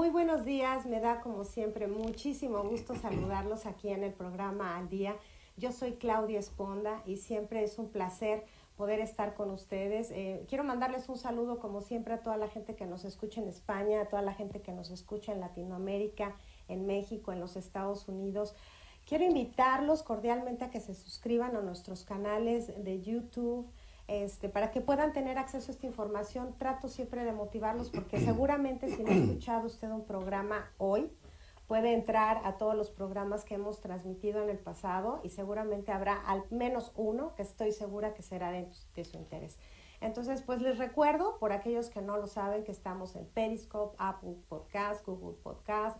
Muy buenos días, me da como siempre muchísimo gusto saludarlos aquí en el programa Al Día. Yo soy Claudia Esponda y siempre es un placer poder estar con ustedes. Eh, quiero mandarles un saludo como siempre a toda la gente que nos escucha en España, a toda la gente que nos escucha en Latinoamérica, en México, en los Estados Unidos. Quiero invitarlos cordialmente a que se suscriban a nuestros canales de YouTube, este, para que puedan tener acceso a esta información, trato siempre de motivarlos porque seguramente si no ha escuchado usted un programa hoy, puede entrar a todos los programas que hemos transmitido en el pasado y seguramente habrá al menos uno que estoy segura que será de, su interés. Entonces, pues les recuerdo, por aquellos que no lo saben, que estamos en Periscope, Apple Podcast, Google Podcast,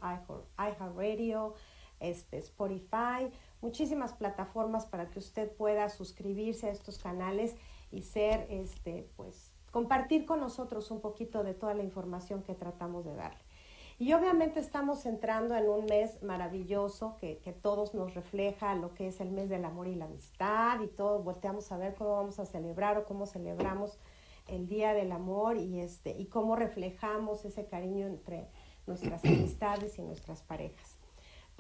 iHeartRadio, este, Spotify, muchísimas plataformas para que usted pueda suscribirse a estos canales y ser, este, pues, compartir con nosotros un poquito de toda la información que tratamos de darle. Y obviamente estamos entrando en un mes maravilloso que, que, todos nos refleja lo que es el mes del amor y la amistad y todos volteamos a ver cómo vamos a celebrar o cómo celebramos el Día del Amor y, este, y cómo reflejamos ese cariño entre nuestras amistades y nuestras parejas.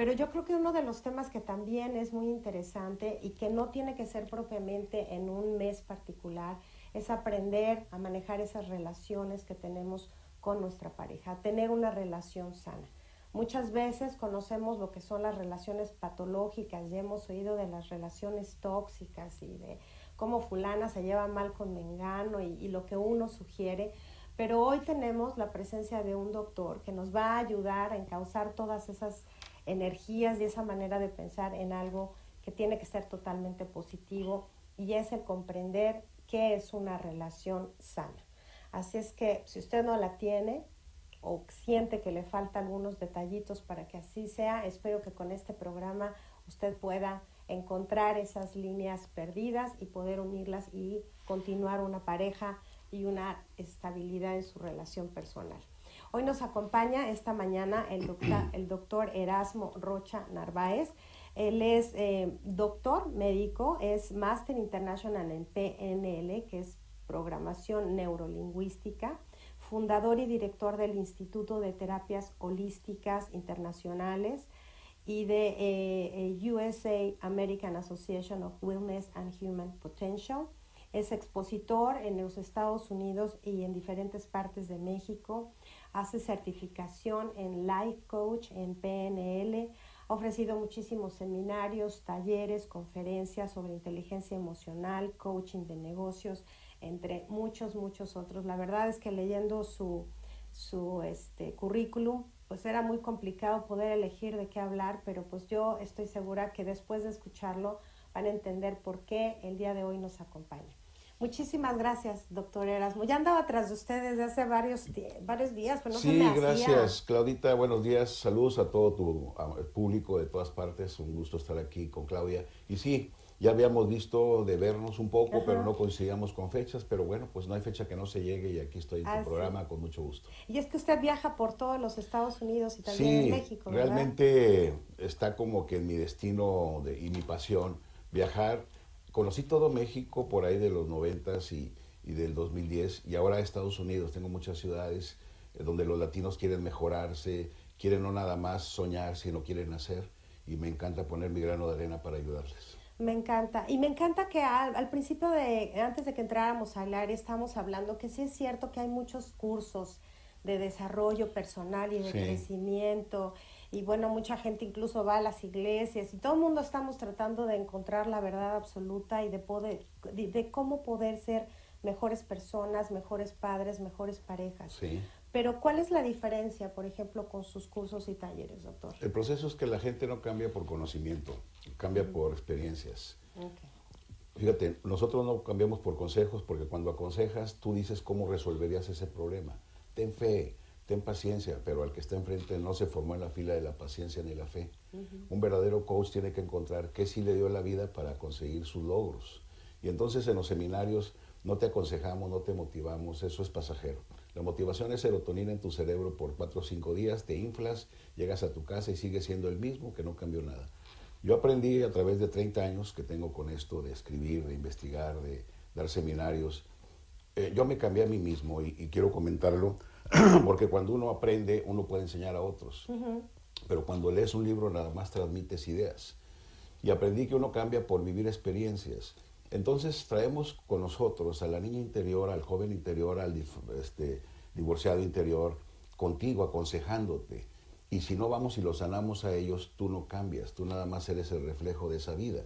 Pero yo creo que uno de los temas que también es muy interesante y que no tiene que ser propiamente en un mes particular es aprender a manejar esas relaciones que tenemos con nuestra pareja, tener una relación sana. Muchas veces conocemos lo que son las relaciones patológicas y hemos oído de las relaciones tóxicas y de cómo fulana se lleva mal con mengano y, y lo que uno sugiere, pero hoy tenemos la presencia de un doctor que nos va a ayudar a encauzar todas esas energías y esa manera de pensar en algo que tiene que ser totalmente positivo y es el comprender qué es una relación sana. Así es que si usted no la tiene o siente que le falta algunos detallitos para que así sea, espero que con este programa usted pueda encontrar esas líneas perdidas y poder unirlas y continuar una pareja y una estabilidad en su relación personal. Hoy nos acompaña esta mañana el doctor, el doctor Erasmo Rocha Narváez. Él es eh, doctor médico, es Master International en PNL, que es Programación Neurolingüística, fundador y director del Instituto de Terapias Holísticas Internacionales y de eh, eh, USA American Association of Wellness and Human Potential. Es expositor en los Estados Unidos y en diferentes partes de México hace certificación en Life Coach, en PNL, ha ofrecido muchísimos seminarios, talleres, conferencias sobre inteligencia emocional, coaching de negocios, entre muchos, muchos otros. La verdad es que leyendo su, su este, currículum, pues era muy complicado poder elegir de qué hablar, pero pues yo estoy segura que después de escucharlo van a entender por qué el día de hoy nos acompaña. Muchísimas gracias, doctor Erasmo. Ya andaba atrás de ustedes desde hace varios, varios días, pero no sí, se me gracias, Claudita. Buenos días. Saludos a todo tu público de todas partes. Un gusto estar aquí con Claudia. Y sí, ya habíamos visto de vernos un poco, pero no coincidíamos con fechas. Pero bueno, pues no hay fecha que no se llegue y aquí estoy en tu programa con mucho gusto. Y es que usted viaja por todos los Estados Unidos y también en México. ¿verdad? Realmente está como que en mi destino de, y mi pasión viajar conocí todo México por ahí de los noventas y, y del 2010 y ahora Estados Unidos. Tengo muchas ciudades eh, donde los latinos quieren mejorarse, quieren no nada más soñar, sino quieren hacer y me encanta poner mi grano de arena para ayudarles. Me encanta. Y me encanta que al, al, principio de, antes de que entráramos al área, estamos hablando que sí es cierto que hay muchos cursos de desarrollo personal y de crecimiento. Y bueno, mucha gente incluso va a las iglesias y todo el mundo estamos tratando de encontrar la verdad absoluta y de, poder, de, cómo poder ser mejores personas, mejores padres, mejores parejas. Sí. Pero ¿cuál es la diferencia, por ejemplo, con sus cursos y talleres, doctor? El proceso es que la gente no cambia por conocimiento, cambia por experiencias. Fíjate, nosotros no cambiamos por consejos porque cuando aconsejas tú dices cómo resolverías ese problema. Ten fe, ten paciencia, pero al que está enfrente no se formó en la fila de la paciencia ni la fe. Un verdadero coach tiene que encontrar qué sí le dio la vida para conseguir sus logros. Y entonces en los seminarios no te aconsejamos, no te motivamos, eso es pasajero. La motivación es serotonina en tu cerebro por cuatro o cinco días, te inflas, llegas a tu casa y sigues siendo el mismo, que no cambió nada. Yo aprendí a través de 30 años que tengo con esto de escribir, de investigar, de dar seminarios. Eh, yo me cambié a mí mismo y quiero comentarlo porque cuando uno aprende, uno puede enseñar a otros. Pero cuando lees un libro, nada más transmites ideas. Y aprendí que uno cambia por vivir experiencias. Entonces traemos con nosotros a la niña interior, al joven interior, al este, divorciado interior, contigo, aconsejándote. Y si no vamos y los sanamos a ellos, tú no cambias, tú nada más eres el reflejo de esa vida.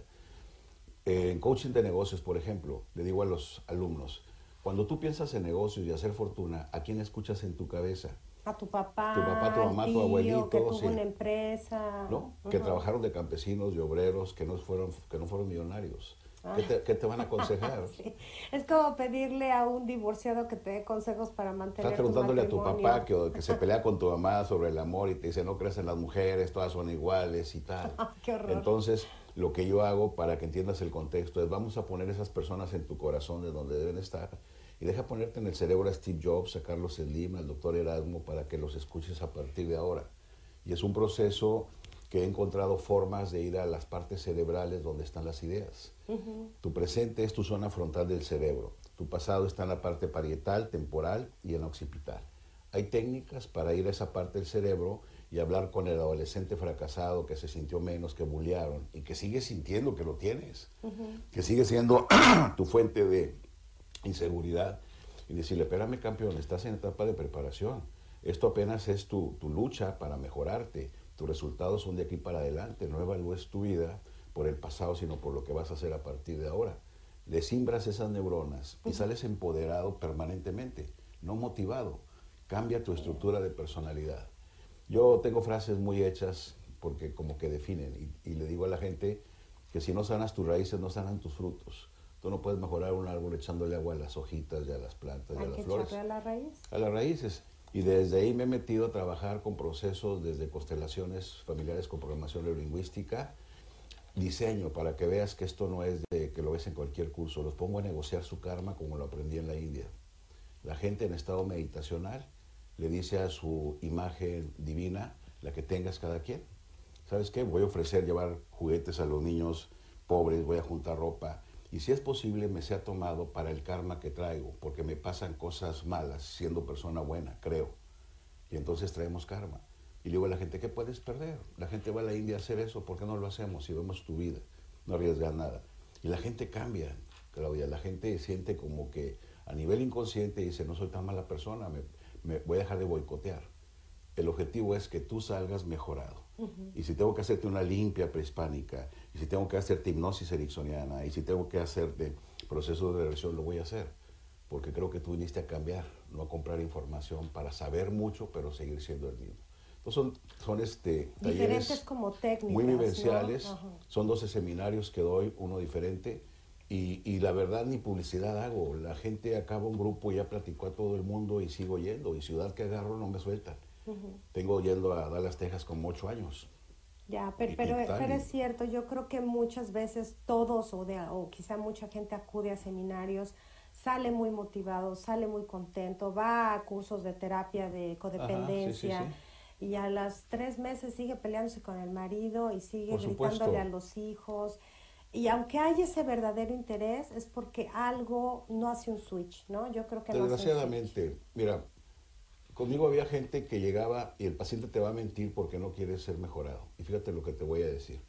en coaching de negocios, por ejemplo, le digo a los alumnos, cuando tú piensas en negocios y hacer fortuna, ¿a quién escuchas en tu cabeza? A tu papá, tu papá, tu mamá, tu abuelito, que tuvo una empresa, ¿no? Que trabajaron de campesinos, y obreros, que no fueron, que no fueron millonarios. ¿Qué, te, te, van a aconsejar? Es como pedirle a un divorciado que te dé consejos para mantener Estás preguntándole a tu papá que, que, se pelea con tu mamá sobre el amor y te dice no crees en las mujeres, todas son iguales y tal. Qué horror. Entonces, lo que yo hago para que entiendas el contexto es vamos a poner esas personas en tu corazón de donde deben estar y deja ponerte en el cerebro a Steve Jobs, a Carlos Slim, al doctor Erasmo, para que los escuches a partir de ahora. Y es un proceso que he encontrado formas de ir a las partes cerebrales donde están las ideas. Tu presente es tu zona frontal del cerebro. Tu pasado está en la parte parietal, temporal y en la occipital. Hay técnicas para ir a esa parte del cerebro y hablar con el adolescente fracasado que se sintió menos, que bullearon y que sigue sintiendo que lo tienes, que sigue siendo tu fuente de inseguridad y decirle, espérame campeón, estás en etapa de preparación. Esto apenas es tu, lucha para mejorarte. Tus resultados son de aquí para adelante. No evalúes tu vida por el pasado, sino por lo que vas a hacer a partir de ahora. Le simbras esas neuronas y sales empoderado permanentemente, no motivado. Cambia tu estructura de personalidad. Yo tengo frases muy hechas porque como que definen y, y le digo a la gente que si no sanas tus raíces, no sanan tus frutos. Tú no puedes mejorar un árbol echándole agua a las hojitas y a las plantas y a las flores. a la raíz? A las raíces. Y desde ahí me he metido a trabajar con procesos desde constelaciones familiares con programación neurolingüística, diseño para que veas que esto no es de que lo ves en cualquier curso. Los pongo a negociar su karma como lo aprendí en la India. La gente en estado meditacional le dice a su imagen divina, la que tengas cada quien. ¿Sabes qué? Voy a ofrecer llevar juguetes a los niños pobres, voy a juntar ropa, y si es posible me sea tomado para el karma que traigo, porque me pasan cosas malas siendo persona buena, creo. Y entonces traemos karma. Y digo a la gente, ¿qué puedes perder? La gente va a la India a hacer eso, ¿por qué no lo hacemos si vemos tu vida? No arriesgas nada. Y la gente cambia, Claudia, la gente siente como que a nivel inconsciente dice, no soy tan mala persona, me, me voy a dejar de boicotear. El objetivo es que tú salgas mejorado. Y si tengo que hacerte una limpia prehispánica, y si tengo que hacerte hipnosis ericksoniana, y si tengo que hacerte proceso de regresión, lo voy a hacer. Porque creo que tú viniste a cambiar, no a comprar información para saber mucho, pero seguir siendo el mismo. Entonces son, son este, Diferentes como técnicas. Muy vivenciales. Son 12 seminarios que doy, uno diferente. Y, y, la verdad ni publicidad hago. La gente acaba un grupo y ya platicó a todo el mundo y sigo yendo. Y ciudad que agarro no me sueltan. Tengo yendo a Dallas, Texas como ocho años. Ya, pero, pero, es cierto, yo creo que muchas veces todos o, de, o quizá mucha gente acude a seminarios, sale muy motivado, sale muy contento, va a cursos de terapia de codependencia. Y a las tres meses sigue peleándose con el marido y sigue gritándole a los hijos. Y aunque hay ese verdadero interés, es porque algo no hace un switch, ¿no? Yo creo que Desgraciadamente, mira, Conmigo había gente que llegaba y el paciente te va a mentir porque no quiere ser mejorado. Y fíjate lo que te voy a decir.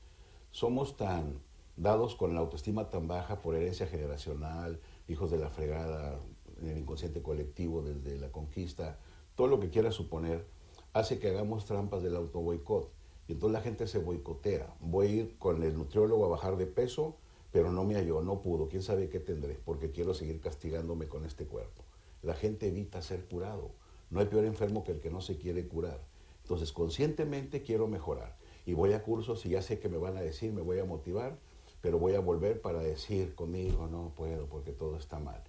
Somos tan dados con la autoestima tan baja por herencia generacional, hijos de la fregada en el inconsciente colectivo desde la conquista, todo lo que quieras suponer, hace que hagamos trampas del auto boicot. Y entonces la gente se boicotea. Voy a ir con el nutriólogo a bajar de peso, pero no me halló, no pudo. ¿Quién sabe qué tendré? Porque quiero seguir castigándome con este cuerpo. La gente evita ser curado. No hay peor enfermo que el que no se quiere curar. Entonces, conscientemente quiero mejorar. Y voy a cursos y ya sé que me van a decir, me voy a motivar, pero voy a volver para decir conmigo, no puedo porque todo está mal.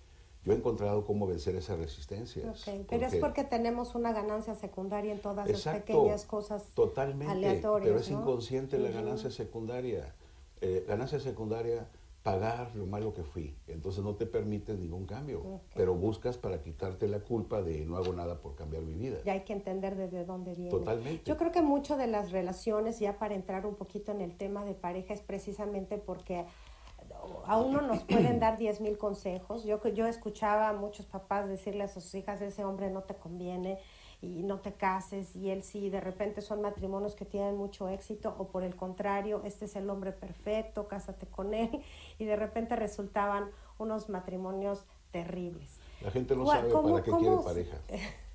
Yo he encontrado cómo vencer esas resistencias. pero es porque tenemos una ganancia secundaria en todas esas pequeñas cosas totalmente, aleatorias. Pero es inconsciente la ganancia secundaria. Eh, ganancia secundaria pagar lo malo que fui. Entonces no te permites ningún cambio, pero buscas para quitarte la culpa de no hago nada por cambiar mi vida. Ya hay que entender desde dónde viene. Totalmente. Yo creo que mucho de las relaciones, ya para entrar un poquito en el tema de pareja, es precisamente porque a uno nos pueden dar diez mil consejos. Yo, yo escuchaba a muchos papás decirle a sus hijas, ese hombre no te conviene, y no te cases y él sí, de repente son matrimonios que tienen mucho éxito o por el contrario, este es el hombre perfecto, cásate con él y de repente resultaban unos matrimonios terribles. La gente no sabe para qué quiere pareja.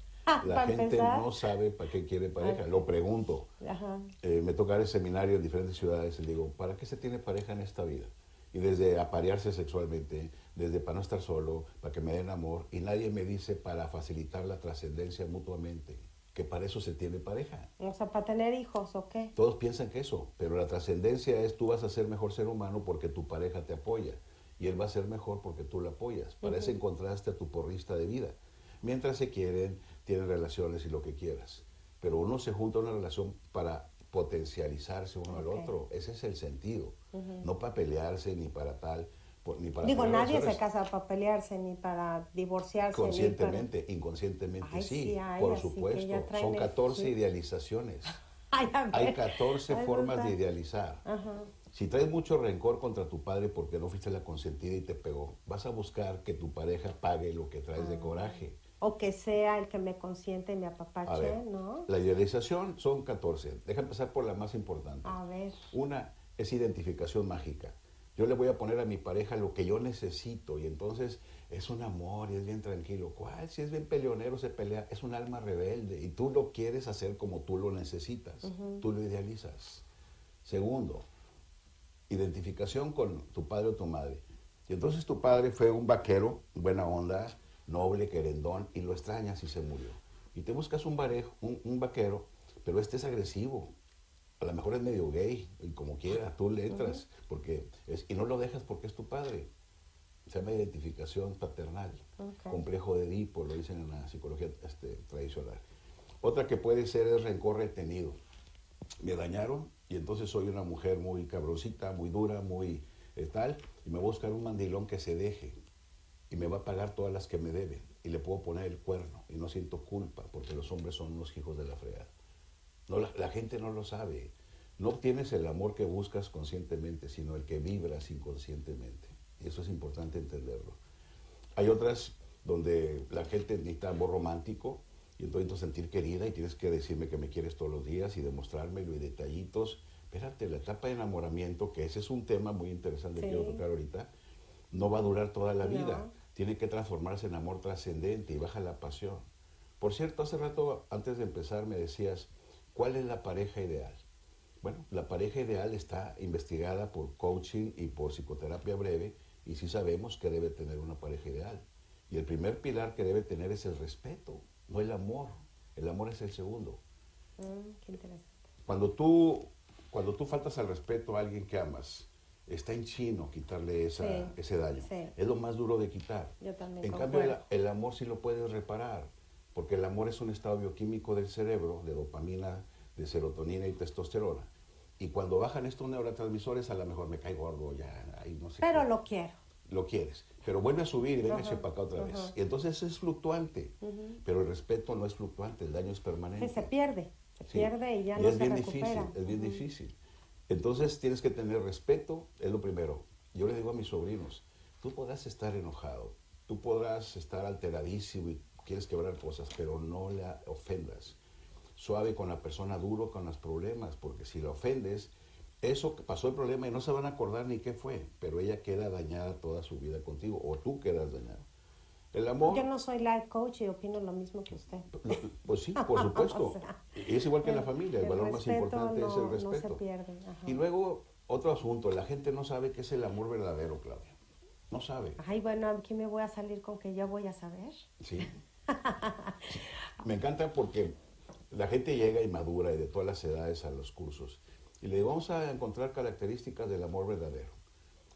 La gente no sabe para qué quiere pareja. Lo pregunto. Eh, me toca el seminario en diferentes ciudades y digo, ¿para qué se tiene pareja en esta vida? Y desde aparearse sexualmente, desde para no estar solo, para que me den amor, y nadie me dice para facilitar la trascendencia mutuamente, que para eso se tiene pareja. O sea, para tener hijos, ¿o qué? Todos piensan que eso, pero la trascendencia es tú vas a ser mejor ser humano porque tu pareja te apoya, y él va a ser mejor porque tú lo apoyas. Para eso encontraste a tu porrista de vida. Mientras se quieren, tienen relaciones y lo que quieras. Pero uno se junta a una relación para potencializarse uno al otro. Ese es el sentido. No para pelearse ni para tal Digo, nadie se casa para pelearse ni para divorciarse. Conscientemente, inconscientemente sí, por supuesto. Son 14 idealizaciones. hay 14 formas de idealizar. Si traes mucho rencor contra tu padre porque no fuiste la consentida y te pegó, vas a buscar que tu pareja pague lo que traes de ah. coraje. O que sea el que me consiente y me apapache, ¿no? La idealización son 14. Deja empezar por la más importante. A ver. Una es identificación mágica yo le voy a poner a mi pareja lo que yo necesito y entonces es un amor y es bien tranquilo. ¿Cuál? Si es bien peleonero, se pelea, es un alma rebelde y tú lo quieres hacer como tú lo necesitas, tú lo idealizas. Segundo, identificación con tu padre o tu madre. Y entonces tu padre fue un vaquero, buena onda, noble, querendón, y lo extrañas y se murió. Y te buscas un, un, un vaquero, pero este es agresivo, a lo mejor es medio gay, y como quiera, tú le entras, porque es, y no lo dejas porque es tu padre. Se llama identificación paternal, complejo de Edipo, lo dicen en la psicología este, tradicional. Otra que puede ser es rencor retenido. Me dañaron y entonces soy una mujer muy cabrosita, muy dura, muy eh, tal, y me voy a buscar un mandilón que se deje y me va a pagar todas las que me deben y le puedo poner el cuerno y no siento culpa porque los hombres son unos hijos de la fregada. No, la, gente no lo sabe. No obtienes el amor que buscas conscientemente, sino el que vibras inconscientemente. Y eso es importante entenderlo. Hay otras donde la gente necesita amor romántico y entonces sentir querida y tienes que decirme que me quieres todos los días y demostrármelo y detallitos. Espérate, la etapa de enamoramiento, que ese es un tema muy interesante que quiero tocar ahorita, no va a durar toda la vida. Tiene que transformarse en amor trascendente y baja la pasión. Por cierto, hace rato, antes de empezar, me decías, ¿Cuál es la pareja ideal? Bueno, la pareja ideal está investigada por coaching y por psicoterapia breve y sí sabemos que debe tener una pareja ideal. Y el primer pilar que debe tener es el respeto, no el amor. El amor es el segundo. Mm, qué interesante. Cuando tú, cuando tú faltas al respeto a alguien que amas, está en chino quitarle esa, ese daño. Es lo más duro de quitar. Yo también en cambio, el, el amor sí lo puedes reparar porque el amor es un estado bioquímico del cerebro, de dopamina, de serotonina y testosterona. Y cuando bajan estos neurotransmisores, a lo mejor me cae gordo, ya, ahí no sé. Pero lo quiero. Lo quieres. Pero vuelve a subir y véngase para acá otra vez. Y entonces es fluctuante. Pero el respeto no es fluctuante, el daño es permanente. se pierde. Se pierde y ya no es se bien recupera. Difícil, es bien difícil. Entonces tienes que tener respeto, es lo primero. Yo le digo a mis sobrinos, tú podrás estar enojado, tú podrás estar alteradísimo y quieres quebrar cosas, pero no la ofendas. Suave con la persona, duro con los problemas, porque si la ofendes, eso pasó el problema y no se van a acordar ni qué fue, pero ella queda dañada toda su vida contigo, o tú quedas dañado. El amor... Yo no soy life coach y opino lo mismo que usted. Pues sí, por supuesto. O sea, es igual que en la familia, el, el valor más importante es el respeto. No se pierde. ajá. Y luego, otro asunto, la gente no sabe qué es el amor verdadero, Claudia. No sabe. Ay, bueno, aquí me voy a salir con que yo voy a saber. Sí. Me encanta porque la gente llega y madura y de todas las edades a los cursos. Y le digo, vamos a encontrar características del amor verdadero.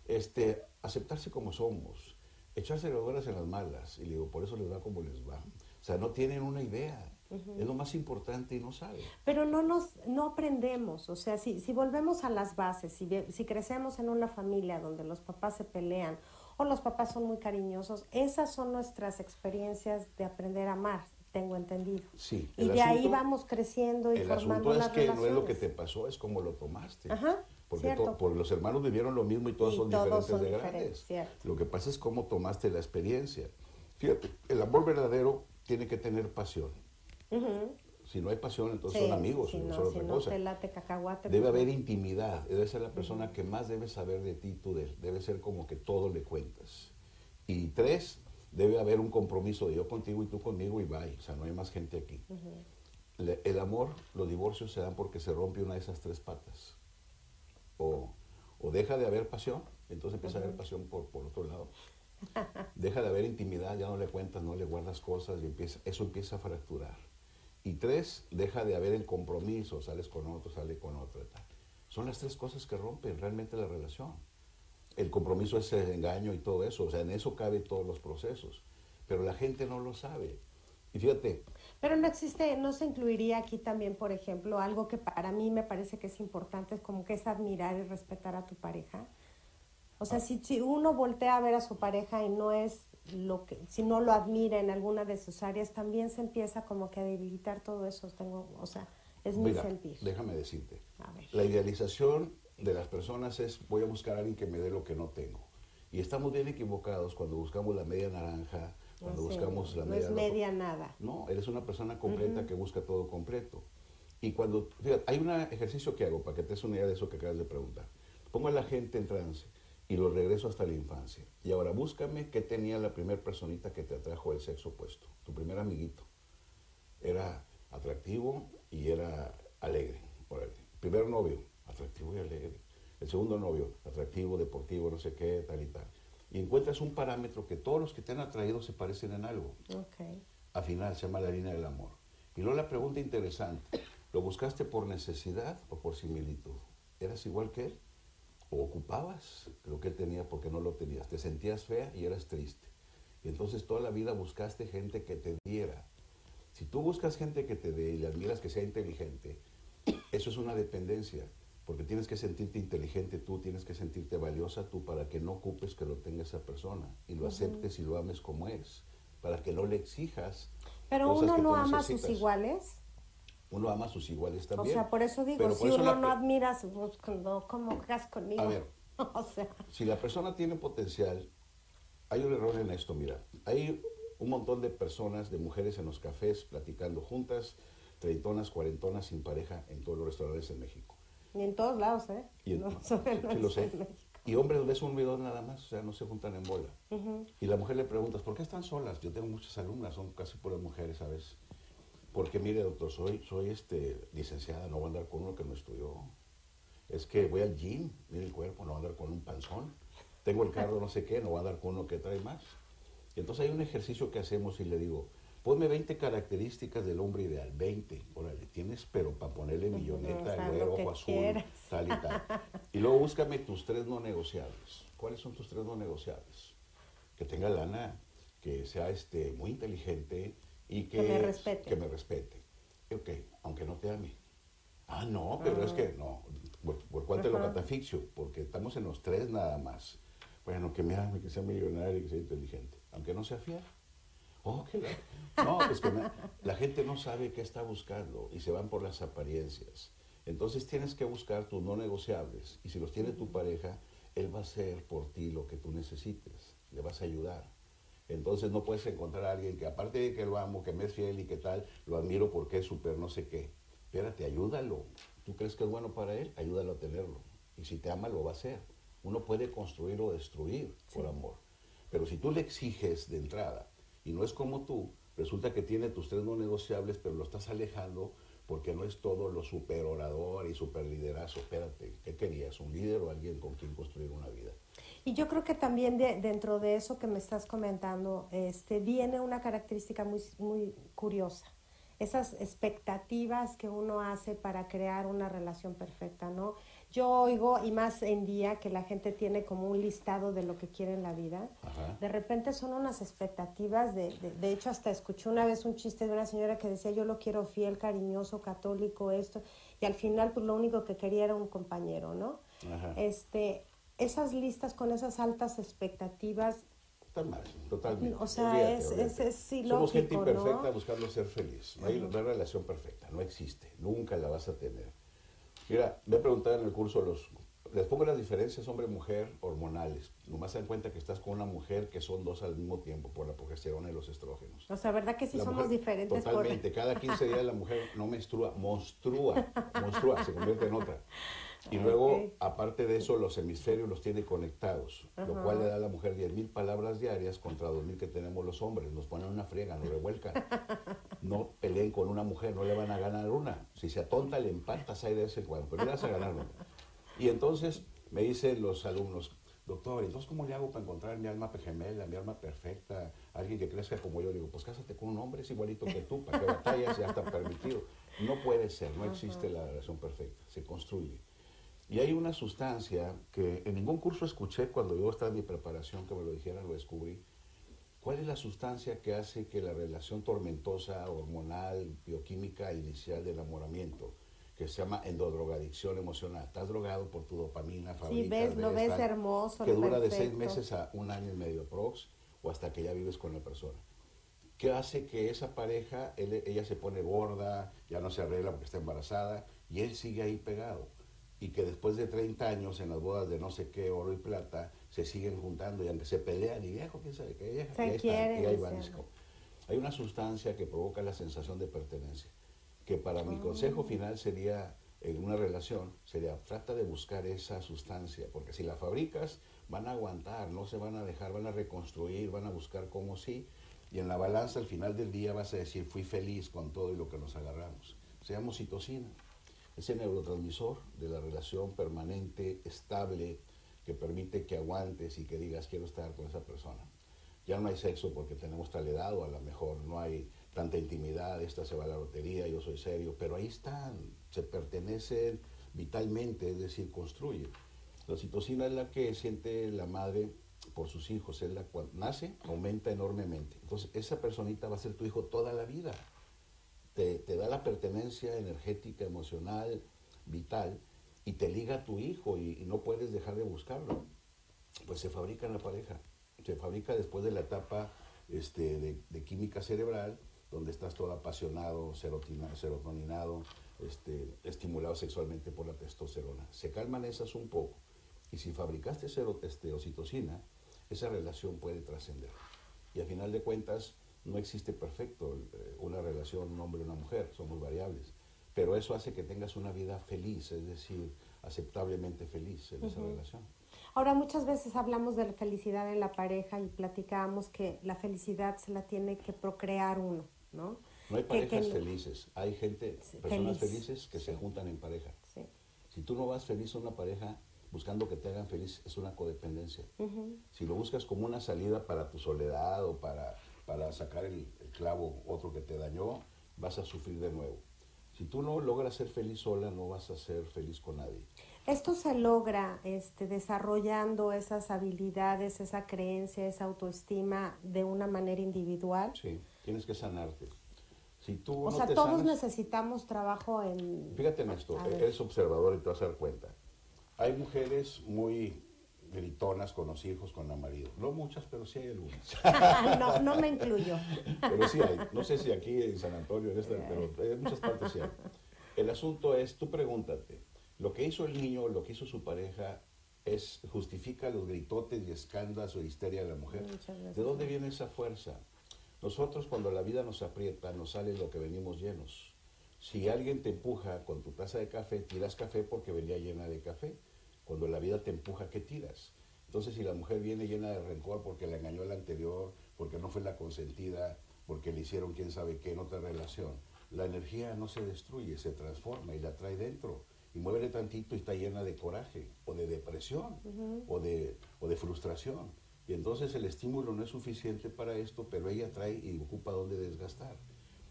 Este, aceptarse como somos, echarse las buenas en las malas. Y le digo, por eso les va como les va. O sea, no tienen una idea. Es lo más importante y no saben. Pero no nos, no aprendemos, o sea, si, si volvemos a las bases, si, si crecemos en una familia donde los papás se pelean o los papás son muy cariñosos, esas son nuestras experiencias de aprender a amar, tengo entendido. Sí. Y de ahí vamos creciendo y El formando asunto es las que no es lo que relaciones. te pasó, es como lo tomaste. Ajá, Porque, to- porque los hermanos vivieron lo mismo y todos Y son todos diferentes son de grandes. cierto. Lo que pasa es cómo tomaste la experiencia. Fíjate, el amor verdadero tiene que tener pasión. Si no hay pasión, entonces Sí, son amigos, si no, son si otra no cosa. te late cacahuate. Debe pues haber intimidad, debe ser la persona que más debe saber de ti, tú de él. Debe ser como que todo le cuentas. Y tres, debe haber un compromiso de yo contigo y tú conmigo y bye. O sea, no hay más gente aquí. Le- el amor, los divorcios se dan porque se rompe una de esas tres patas. O, o deja de haber pasión, entonces empieza a haber pasión por, por otro lado. Deja de haber intimidad, ya no le cuentas, no le guardas cosas y empieza, eso empieza a fracturar. Y tres, deja de haber el compromiso, sales con otro, sale con otro. y tal. Son las tres cosas que rompen realmente la relación. El compromiso es el engaño y todo eso, o sea, en eso cabe todos los procesos. Pero la gente no lo sabe. Y fíjate, Pero no existe, no se incluiría aquí también, por ejemplo, algo que para mí me parece que es importante, es como que es admirar y respetar a tu pareja. O Ah. sea, si, si uno voltea a ver a su pareja y no es lo que, si no lo admira en alguna de sus áreas, también se empieza como que a debilitar todo eso. Tengo, o sea, es mi mira, sentir. déjame decirte, A ver. la idealización de las personas es voy a buscar a alguien que me dé lo que no tengo. Y estamos bien equivocados cuando buscamos la media naranja, cuando No sé, buscamos la no media es roja. media nada. No, eres una persona completa que busca todo completo. Y cuando, fíjate, hay un ejercicio que hago para que te des una idea de eso que acabas de preguntar. Pongo a la gente en trance y lo regreso hasta la infancia. Y ahora búscame qué tenía la primera personita que te atrajo del sexo opuesto, tu primer amiguito. Era atractivo y era alegre. Primer novio, atractivo y alegre. El segundo novio, atractivo, deportivo, no sé qué, tal y tal. Y encuentras un parámetro que todos los que te han atraído se parecen en algo Ok. al final se llama la línea del amor. Y luego la pregunta interesante, ¿lo buscaste por necesidad o por similitud? ¿Eras igual que él? ¿O ocupabas lo que él tenía porque no lo tenías? Te sentías fea y eras triste. Y entonces toda la vida buscaste gente que te diera. Si tú buscas gente que te dé y le admiras que sea inteligente, eso es una dependencia, porque tienes que sentirte inteligente tú, tienes que sentirte valiosa tú para que no ocupes que lo tenga esa persona y lo aceptes y lo ames como es, para que no le exijas. Pero uno no ama a sus iguales. Uno ama a sus iguales O también. sea, por eso digo, si uno no admira, a pues, no, ¿cómo creas conmigo? A ver. o sea, Si la persona tiene potencial, hay un error en esto, mira. Hay un montón de personas, de mujeres en los cafés, platicando juntas, treintonas, cuarentonas, sin pareja, en todos los restaurantes en México. y en todos lados, ¿eh? Y, en- No sí, lo sé. Y hombres ves un video nada más, o sea, no se juntan en bola. Y la mujer le preguntas, ¿por qué están solas? Yo tengo muchas alumnas, son casi puras mujeres, ¿sabes? Porque mire, doctor, soy, soy este, licenciada, no voy a andar con uno que no estudió. Es que voy al gym, mire el cuerpo, no voy a andar con un panzón. Tengo el carro no sé qué, no voy a andar con uno que trae más. Y entonces hay un ejercicio que hacemos y le digo, ponme 20 características del hombre ideal, 20. Órale, tienes, pero para ponerle milloneta, que ojo azul, quieras. tal y tal. Y luego búscame tus tres no negociables. ¿Cuáles son tus tres no negociables? Que tenga lana, que sea este, muy inteligente y que, Que me respete. Que me respete. Ok, aunque no te ame. Ah, no, pero es que no. ¿Por, por cuál te lo Ajá. catafixio? Porque estamos en los tres nada más. Bueno, que me ame, que sea millonario y que sea inteligente. Aunque no sea fiel. Oh, que la- No, pues que me- la gente no sabe qué está buscando y se van por las apariencias. Entonces tienes que buscar tus no negociables. Y si los tiene tu pareja, él va a hacer por ti lo que tú necesites. Le vas a ayudar. Entonces no puedes encontrar a alguien que aparte de que lo amo, que me es fiel y que tal, lo admiro porque es súper no sé qué. Espérate, ayúdalo. ¿Tú crees que es bueno para él? Ayúdalo a tenerlo. Y si te ama, lo va a hacer. Uno puede construir o destruir por amor. Pero si tú le exiges de entrada y no es como tú, resulta que tiene tus tres no negociables, pero lo estás alejando porque no es todo lo super orador y super liderazo. Espérate, ¿qué querías? ¿Un líder o alguien con quien construir una vida? Y yo creo que también dentro de eso que me estás comentando, este, viene una característica muy, muy curiosa. Esas expectativas que uno hace para crear una relación perfecta, ¿no? Yo oigo, y más en día, que la gente tiene como un listado de lo que quiere en la vida. De repente son unas expectativas, de, de, de, hecho hasta escuché una vez un chiste de una señora que decía, yo lo quiero fiel, cariñoso, católico, esto, y al final pues lo único que quería era un compañero, ¿no? Este, esas listas con esas altas expectativas. Están mal, totalmente. O sea, es, es, es, ilógico, Somos gente imperfecta buscando ser feliz. No hay una relación perfecta, no existe, nunca la vas a tener. Mira, me preguntado en el curso los les pongo las diferencias hombre-mujer hormonales. Nomás se dan cuenta que estás con una mujer que son dos al mismo tiempo por la progesterona y los estrógenos. O sea, ¿verdad que sí somos diferentes? Totalmente. Cada 15 días la mujer no menstrua, monstrua, monstrua, se convierte en otra. Y luego, aparte de eso, los hemisferios los tiene conectados, lo cual le da a la mujer 10.000 palabras diarias contra 2.000 que tenemos los hombres. Nos ponen una friega, nos revuelcan. No peleen con una mujer, no le van a ganar una. Si se atonta, le empatas ahí de ese cuadro, pero le vas a ganar una. Y entonces me dicen los alumnos, doctor, entonces ¿cómo le hago para encontrar mi alma gemela, mi alma perfecta, alguien que crezca como yo? Digo, pues cásate con un hombre, es igualito que tú, para que batallas ya está permitido. No puede ser, no existe la relación perfecta, se construye. Y hay una sustancia que en ningún curso escuché cuando yo estaba en mi preparación que me lo dijeran, lo descubrí. ¿Cuál es la sustancia que hace que la relación tormentosa, hormonal, bioquímica inicial de enamoramiento, que se llama endodrogadicción emocional, estás drogado por tu dopamina, fabricas, sí, ves, lo ves hermoso, que dura de seis meses a un año y medio prox o hasta que ya vives con la persona. ¿Qué hace que esa pareja, ella se pone gorda, ya no se arregla porque está embarazada y él sigue ahí pegado? Y que después de 30 años en las bodas de no sé qué, oro y plata, se siguen juntando y aunque se pelean y viejo, quién sabe qué, vieja, y ahí Hay una sustancia que provoca la sensación de pertenencia, que para mi consejo oh. final sería, en una relación, sería, trata de buscar esa sustancia, porque si la fabricas, van a aguantar, no se van a dejar, van a reconstruir, van a buscar como sí, y en la balanza al final del día vas a decir, fui feliz con todo y lo que nos agarramos. Seamos citocina ese neurotransmisor de la relación permanente, estable, que permite que aguantes y que digas quiero estar con esa persona. Ya no hay sexo porque tenemos tal edad o a lo mejor no hay tanta intimidad, esta se va a la lotería, yo soy serio, pero ahí están, se pertenecen vitalmente, es decir, construye. La oxitocina es la que siente la madre por sus hijos, es la cuando nace, aumenta enormemente. Entonces, esa personita va a ser tu hijo toda la vida te, da la pertenencia energética, emocional, vital, y te liga a tu hijo y, no puedes dejar de buscarlo. Pues se fabrica en la pareja, se fabrica después de la etapa este, de, química cerebral, donde estás todo apasionado, serotoninado, este, estimulado sexualmente por la testosterona. Se calman esas un poco. Y si fabricaste este, oxitocina, esa relación puede trascender. Y a final de cuentas, no existe perfecto eh, una relación un hombre y una mujer, somos variables. Pero eso hace que tengas una vida feliz, es decir, aceptablemente feliz en esa relación. Ahora, muchas veces hablamos de la felicidad en la pareja y platicamos que la felicidad se la tiene que procrear uno, ¿no? No hay parejas felices, hay gente, personas felices que se juntan en pareja. Si tú no vas feliz a una pareja buscando que te hagan feliz, es una codependencia. Si lo buscas como una salida para tu soledad o para para sacar el, clavo otro que te dañó, vas a sufrir de nuevo. Si tú no logras ser feliz sola, no vas a ser feliz con nadie. Esto se logra este, desarrollando esas habilidades, esa creencia, esa autoestima de una manera individual. Sí, tienes que sanarte. Si tú o sea, todos necesitamos trabajo en... Fíjate en esto, eres observador y te vas a dar cuenta. Hay mujeres muy gritonas con los hijos, con la marido. No muchas, pero sí hay algunas. no, no me incluyo. pero sí hay. No sé si aquí en San Antonio, en esta, pero en muchas partes sí hay. El asunto es, tú pregúntate, lo que hizo el niño, lo que hizo su pareja, es justifica los gritotes y escándalos o histeria de la mujer. ¿De dónde viene esa fuerza? Nosotros cuando la vida nos aprieta, nos sale lo que venimos llenos. Si alguien te empuja con tu taza de café, tiras café porque venía llena de café. Cuando la vida te empuja, ¿qué tiras? Entonces, si la mujer viene llena de rencor porque la engañó el anterior, porque no fue la consentida, porque le hicieron quién sabe qué en otra relación, la energía no se destruye, se transforma y la trae dentro. Y mueve tantito y está llena de coraje, o de depresión, o, de, o de frustración. Y entonces el estímulo no es suficiente para esto, pero ella trae y ocupa donde desgastar.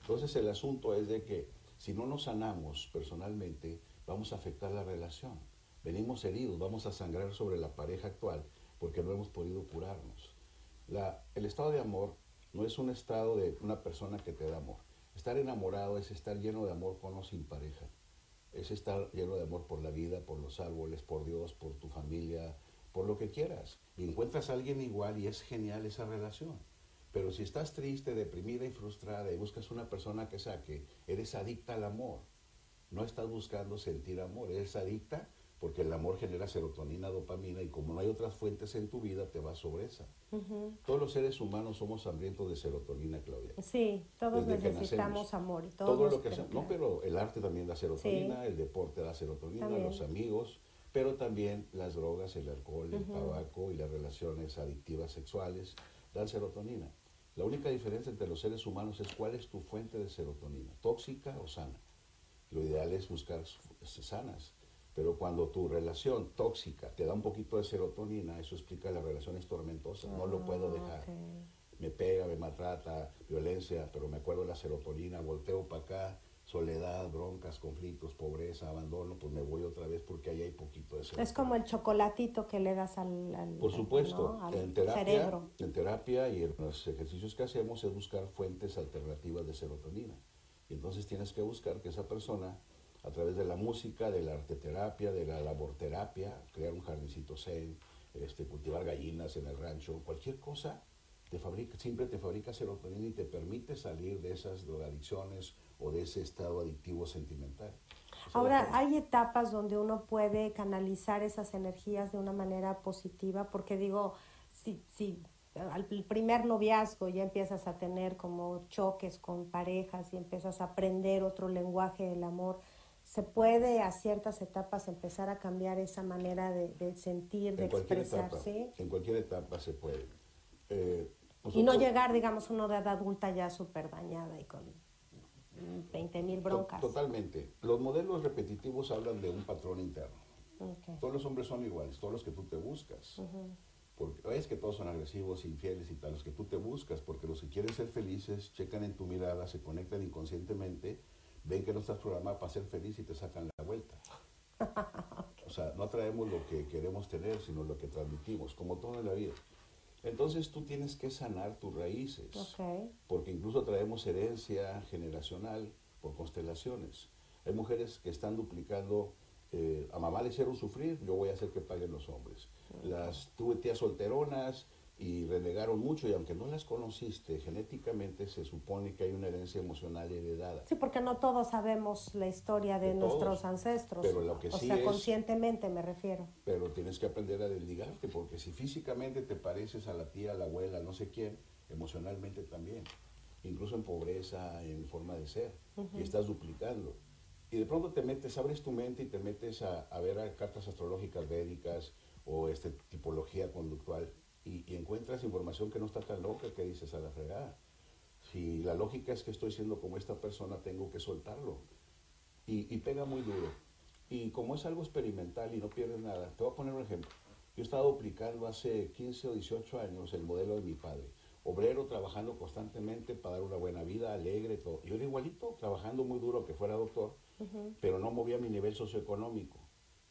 Entonces el asunto es de que si no nos sanamos personalmente, vamos a afectar la relación. Venimos heridos, vamos a sangrar sobre la pareja actual porque no hemos podido curarnos. El estado de amor no es un estado de una persona que te da amor. Estar enamorado es estar lleno de amor con o sin pareja. Es estar lleno de amor por la vida, por los árboles, por Dios, por tu familia, por lo que quieras. Y encuentras a alguien igual y es genial esa relación. Pero si estás triste, deprimida y frustrada y buscas una persona que saque, eres adicta al amor. No estás buscando sentir amor, eres adicta porque el amor genera serotonina, dopamina y como no hay otras fuentes en tu vida, te vas sobre esa. Todos los seres humanos somos hambrientos de serotonina, Claudia. Sí, todos necesitamos amor. Todo lo que No, pero el arte también da serotonina, el deporte da serotonina, los amigos, pero también las drogas, el alcohol, el tabaco y las relaciones adictivas sexuales dan serotonina. La única diferencia entre los seres humanos es cuál es tu fuente de serotonina, tóxica o sana. Lo ideal es buscar sanas. Pero cuando tu relación tóxica te da un poquito de serotonina, eso explica las relaciones tormentosas. no lo puedo ah, dejar. Me pega, me maltrata, violencia, pero me acuerdo de la serotonina, volteo para acá, soledad, broncas, conflictos, pobreza, abandono, pues me voy otra vez porque ahí hay poquito de serotonina. Es como el chocolatito que le das al, Por supuesto, en, terapia, en terapia y en los ejercicios que hacemos es buscar fuentes alternativas de serotonina. Y entonces tienes que buscar que esa persona a través de la música, de la arteterapia, de la laborterapia, crear un jardincito zen, este, cultivar gallinas en el rancho, cualquier cosa, te fabrica, siempre te fabrica serotonina y te permite salir de esas drogadicciones o de ese estado adictivo sentimental. Ahora, hay etapas donde uno puede canalizar esas energías de una manera positiva, porque digo, si, si al primer noviazgo ya empiezas a tener como choques con parejas y empiezas a aprender otro lenguaje del amor, se puede a ciertas etapas empezar a cambiar esa manera de, sentir, de expresarse. en cualquier etapa se puede. Eh, y no llegar, digamos, uno de edad adulta ya súper dañada y con 20 mil broncas. Totalmente. Los modelos repetitivos hablan de un patrón interno. Todos los hombres son iguales, todos los que tú te buscas. Porque es que todos son agresivos, infieles y tal, los que tú te buscas, porque los que quieren ser felices checan en tu mirada, se conectan inconscientemente ven que no estás programada para ser feliz y te sacan la vuelta. O sea, no traemos lo que queremos tener, sino lo que transmitimos, como todo en la vida. Entonces tú tienes que sanar tus raíces, porque incluso traemos herencia generacional por constelaciones. Hay mujeres que están duplicando, eh, a mamá le hicieron sufrir, yo voy a hacer que paguen los hombres. Las tuve tías solteronas, y renegaron mucho y aunque no las conociste, genéticamente se supone que hay una herencia emocional heredada. Sí, porque no todos sabemos la historia de, nuestros ancestros. Pero lo que o sea, conscientemente me refiero. Pero tienes que aprender a desligarte, porque si físicamente te pareces a la tía, a la abuela, no sé quién, emocionalmente también. Incluso en pobreza, en forma de ser. Y estás duplicando. Y de pronto te metes, abres tu mente y te metes a, a ver a cartas astrológicas védicas o este, tipología conductual y, encuentras información que no está tan loca que dices a la fregada. Si la lógica es que estoy siendo como esta persona, tengo que soltarlo. Y, pega muy duro. Y como es algo experimental y no pierdes nada, te voy a poner un ejemplo. Yo he estado aplicando hace 15 o 18 años el modelo de mi padre. Obrero, trabajando constantemente para dar una buena vida, alegre, todo. Yo era igualito, trabajando muy duro, que fuera doctor, pero no movía mi nivel socioeconómico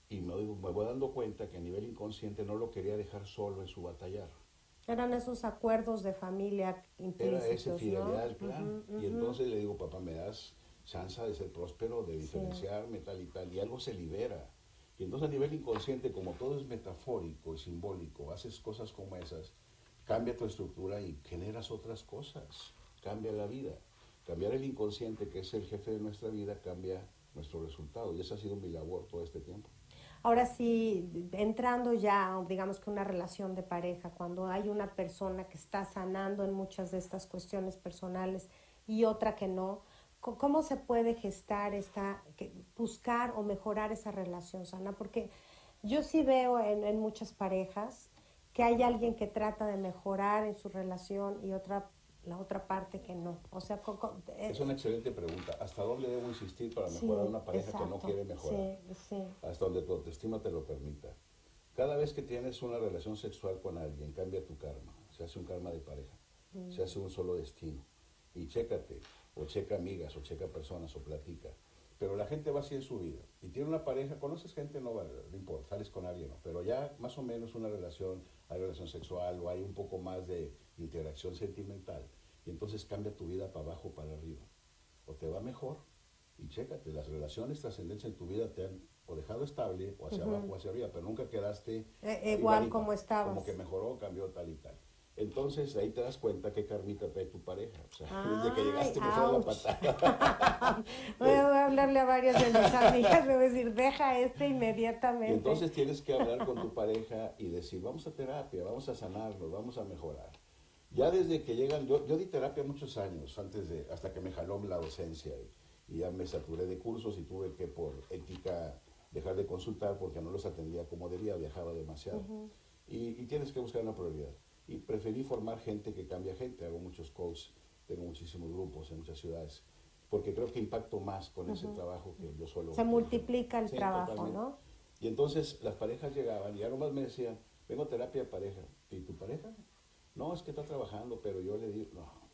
y me, me voy dando cuenta que a nivel inconsciente no lo quería dejar solo en su batallar. Eran esos acuerdos de familia implícitos, Era ese fidelidad al plan. Y entonces le digo, papá, me das chance de ser próspero, de diferenciarme, tal y tal, y algo se libera. Y entonces a nivel inconsciente, como todo es metafórico y simbólico, haces cosas como esas, cambia tu estructura y generas otras cosas, cambia la vida. Cambiar el inconsciente, que es el jefe de nuestra vida, cambia nuestro resultado. Y esa ha sido mi labor todo este tiempo. Ahora sí, entrando ya, digamos que una relación de pareja, cuando hay una persona que está sanando en muchas de estas cuestiones personales y otra que no, ¿cómo se puede gestar esta, buscar o mejorar esa relación sana? Porque yo sí veo en, muchas parejas que hay alguien que trata de mejorar en su relación y otra la otra parte que no. O sea, eh, es una excelente pregunta. ¿Hasta dónde debo insistir para mejorar una pareja que no quiere mejorar? Sí, sí. Hasta donde tu autoestima te lo permita. Cada vez que tienes una relación sexual con alguien, cambia tu karma. Se hace un karma de pareja. Mm. Se hace un solo destino. Y chécate, o checa amigas, o checa personas, o platica. Pero la gente va así en su vida. Y tiene una pareja, conoces gente, no, no importa, sales con alguien, no. Pero ya más o menos una relación, hay relación sexual o hay un poco más de interacción sentimental. Y entonces cambia tu vida para abajo, para arriba. O te va mejor. Y chécate, las relaciones trascendentes en tu vida te han o dejado estable o hacia abajo o hacia arriba, pero nunca quedaste eh, igual como estabas. Como que mejoró, cambió tal y tal. Entonces ahí te das cuenta qué karmita trae tu pareja. O sea, desde que llegaste me fue la patada. voy a hablarle a varias de mis amigas, me voy a decir, deja este inmediatamente. Y entonces tienes que hablar con tu pareja y decir, vamos a terapia, vamos a sanarnos, vamos a mejorar. Ya desde que llegan, yo, yo di terapia muchos años, antes de, hasta que me jaló la docencia y, ya me saturé de cursos y tuve que por ética dejar de consultar porque no los atendía como debía, viajaba demasiado. y, y tienes que buscar una prioridad y preferí formar gente que cambia gente. Hago muchos coaches, tengo muchísimos grupos en muchas ciudades, porque creo que impacto más con ese trabajo que yo solo. Se multiplica el trabajo, ¿no? Y entonces las parejas llegaban y algo más me decían, vengo a terapia de pareja. ¿Y tu pareja? No, es que está trabajando, pero yo le digo, no,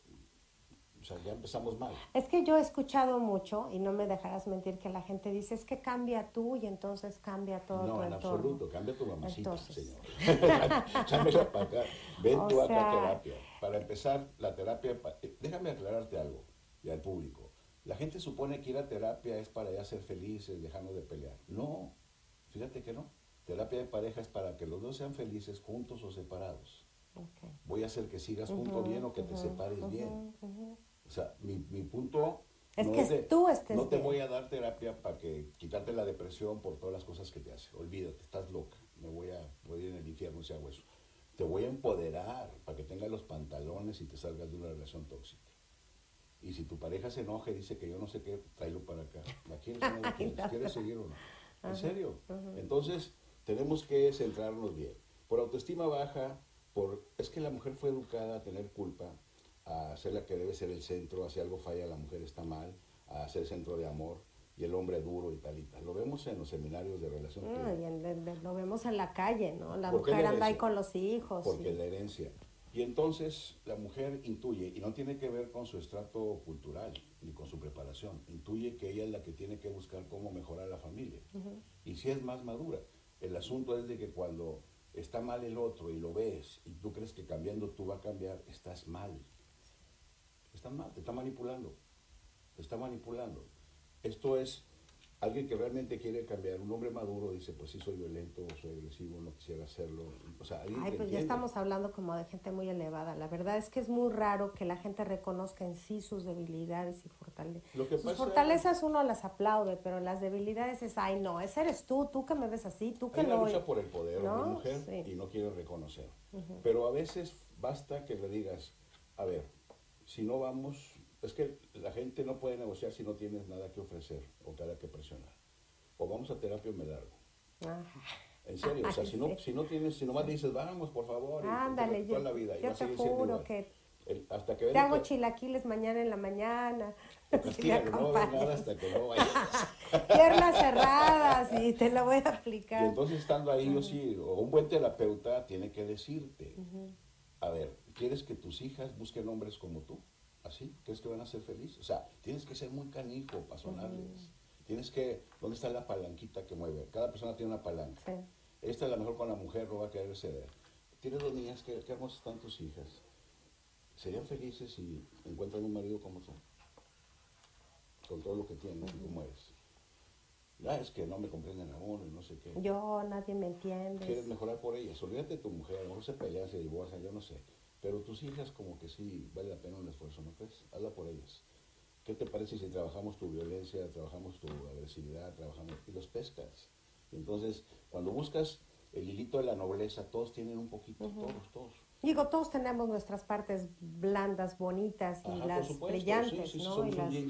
o sea, ya empezamos mal. Es que yo he escuchado mucho, y no me dejarás mentir, que la gente dice, es que cambia tú y entonces cambia todo no, tu en absoluto, cambia tu mamacita, señor. Chámela para acá, ven tú acá a terapia. Para empezar, la terapia, eh, déjame aclararte algo, y al público. La gente supone que ir a terapia es para ya ser felices, dejarnos de pelear. No, fíjate que no. Terapia de pareja es para que los dos sean felices juntos o separados. Voy a hacer que sigas junto bien o que te separes bien. O sea, mi, mi punto es que tú estés No te voy a dar terapia para que quitarte la depresión por todas las cosas que te hace. Olvídate, estás loca. Me voy a, voy ir en el infierno si hago eso. Te voy a empoderar para que tengas los pantalones y te salgas de una relación tóxica. Y si tu pareja se enoja y dice que yo no sé qué, tráelo para acá. ¿La quieres o no quieres? seguir o no? ¿En serio? Entonces, tenemos que centrarnos bien. Por autoestima baja, por es que la mujer fue educada a tener culpa, a ser la que debe ser el centro, a si algo falla la mujer está mal, a ser centro de amor y el hombre duro y tal y tal. Lo vemos en los seminarios de relación. lo vemos en la calle, ¿no? La mujer anda ahí con los hijos. Porque la herencia. Y entonces la mujer intuye, y no tiene que ver con su estrato cultural ni con su preparación, intuye que ella es la que tiene que buscar cómo mejorar la familia. Y si es más madura. El asunto es de que cuando está mal el otro y lo ves y tú crees que cambiando tú va a cambiar, estás mal. Está mal, te está manipulando. Te está manipulando. Esto es alguien que realmente quiere cambiar. Un hombre maduro dice, pues sí, soy violento, soy agresivo, no quisiera hacerlo. O sea, Ay, pues ya estamos hablando como de gente muy elevada. La verdad es que es muy raro que la gente reconozca en sí sus debilidades y fortalezas. sus fortalezas uno las aplaude, pero las debilidades es, ay, no, ese eres tú, tú que me ves así, tú que Hay no... lucha por el poder ¿no? de mujer y no quiere reconocer. Pero a veces basta que le digas, a ver, si no vamos, es que la gente no puede negociar si no tienes nada que ofrecer o nada que presionar. O vamos a terapia o me largo. En serio, o sea, si no, si no tienes, si nomás dices, vamos, por favor, Ándale, yo, la vida, yo te juro que, hasta que te hago chilaquiles mañana en la mañana. no nada hasta que no vayas. Piernas cerradas y te la voy a aplicar. Y entonces estando ahí, yo sí, o un buen terapeuta tiene que decirte, a ver, ¿quieres que tus hijas busquen hombres como tú? ¿Así? ¿Crees que van a ser felices? O sea, tienes que ser muy canijo para sonarles. Tienes que, ¿dónde está la palanquita que mueve? Cada persona tiene una palanca. Esta es la mejor con la mujer, no va a querer ceder. Tienes dos niñas, qué, qué hermosas están tus hijas. ¿Serían felices si encuentran un marido como tú? Con todo lo que tienes y cómo eres. Ah, es que no me comprenden a uno y no sé qué. Yo, nadie me entiende. Quieres mejorar por ellas. Olvídate de tu mujer, a lo mejor se pelea, se divorcia, yo no sé. Pero tus hijas como que sí vale la pena un esfuerzo, ¿no crees? Hazla por ellas. ¿Qué te parece si trabajamos tu violencia, trabajamos tu agresividad, trabajamos y los pescas? entonces, cuando buscas el hilito de la nobleza, todos tienen un poquito, todos, todos. Digo, todos tenemos nuestras partes blandas, bonitas y las brillantes, ¿no? y,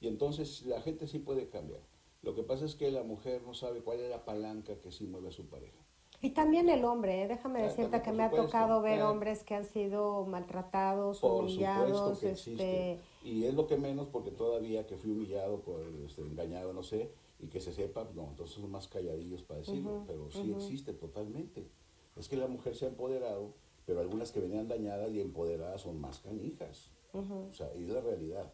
y entonces la gente sí puede cambiar. Lo que pasa es que la mujer no sabe cuál es la palanca que sí mueve a su pareja. Y también el hombre, ¿eh? déjame decirte que me ha tocado ver claro. hombres que han sido maltratados, Por humillados, que este, Y es lo que menos porque todavía que fui humillado, por, este, engañado, no sé, y que se sepa, no, entonces son más calladillos para decirlo, pero sí existe totalmente. Es que la mujer se ha empoderado, pero algunas que venían dañadas y empoderadas son más canijas. O sea, y es la realidad.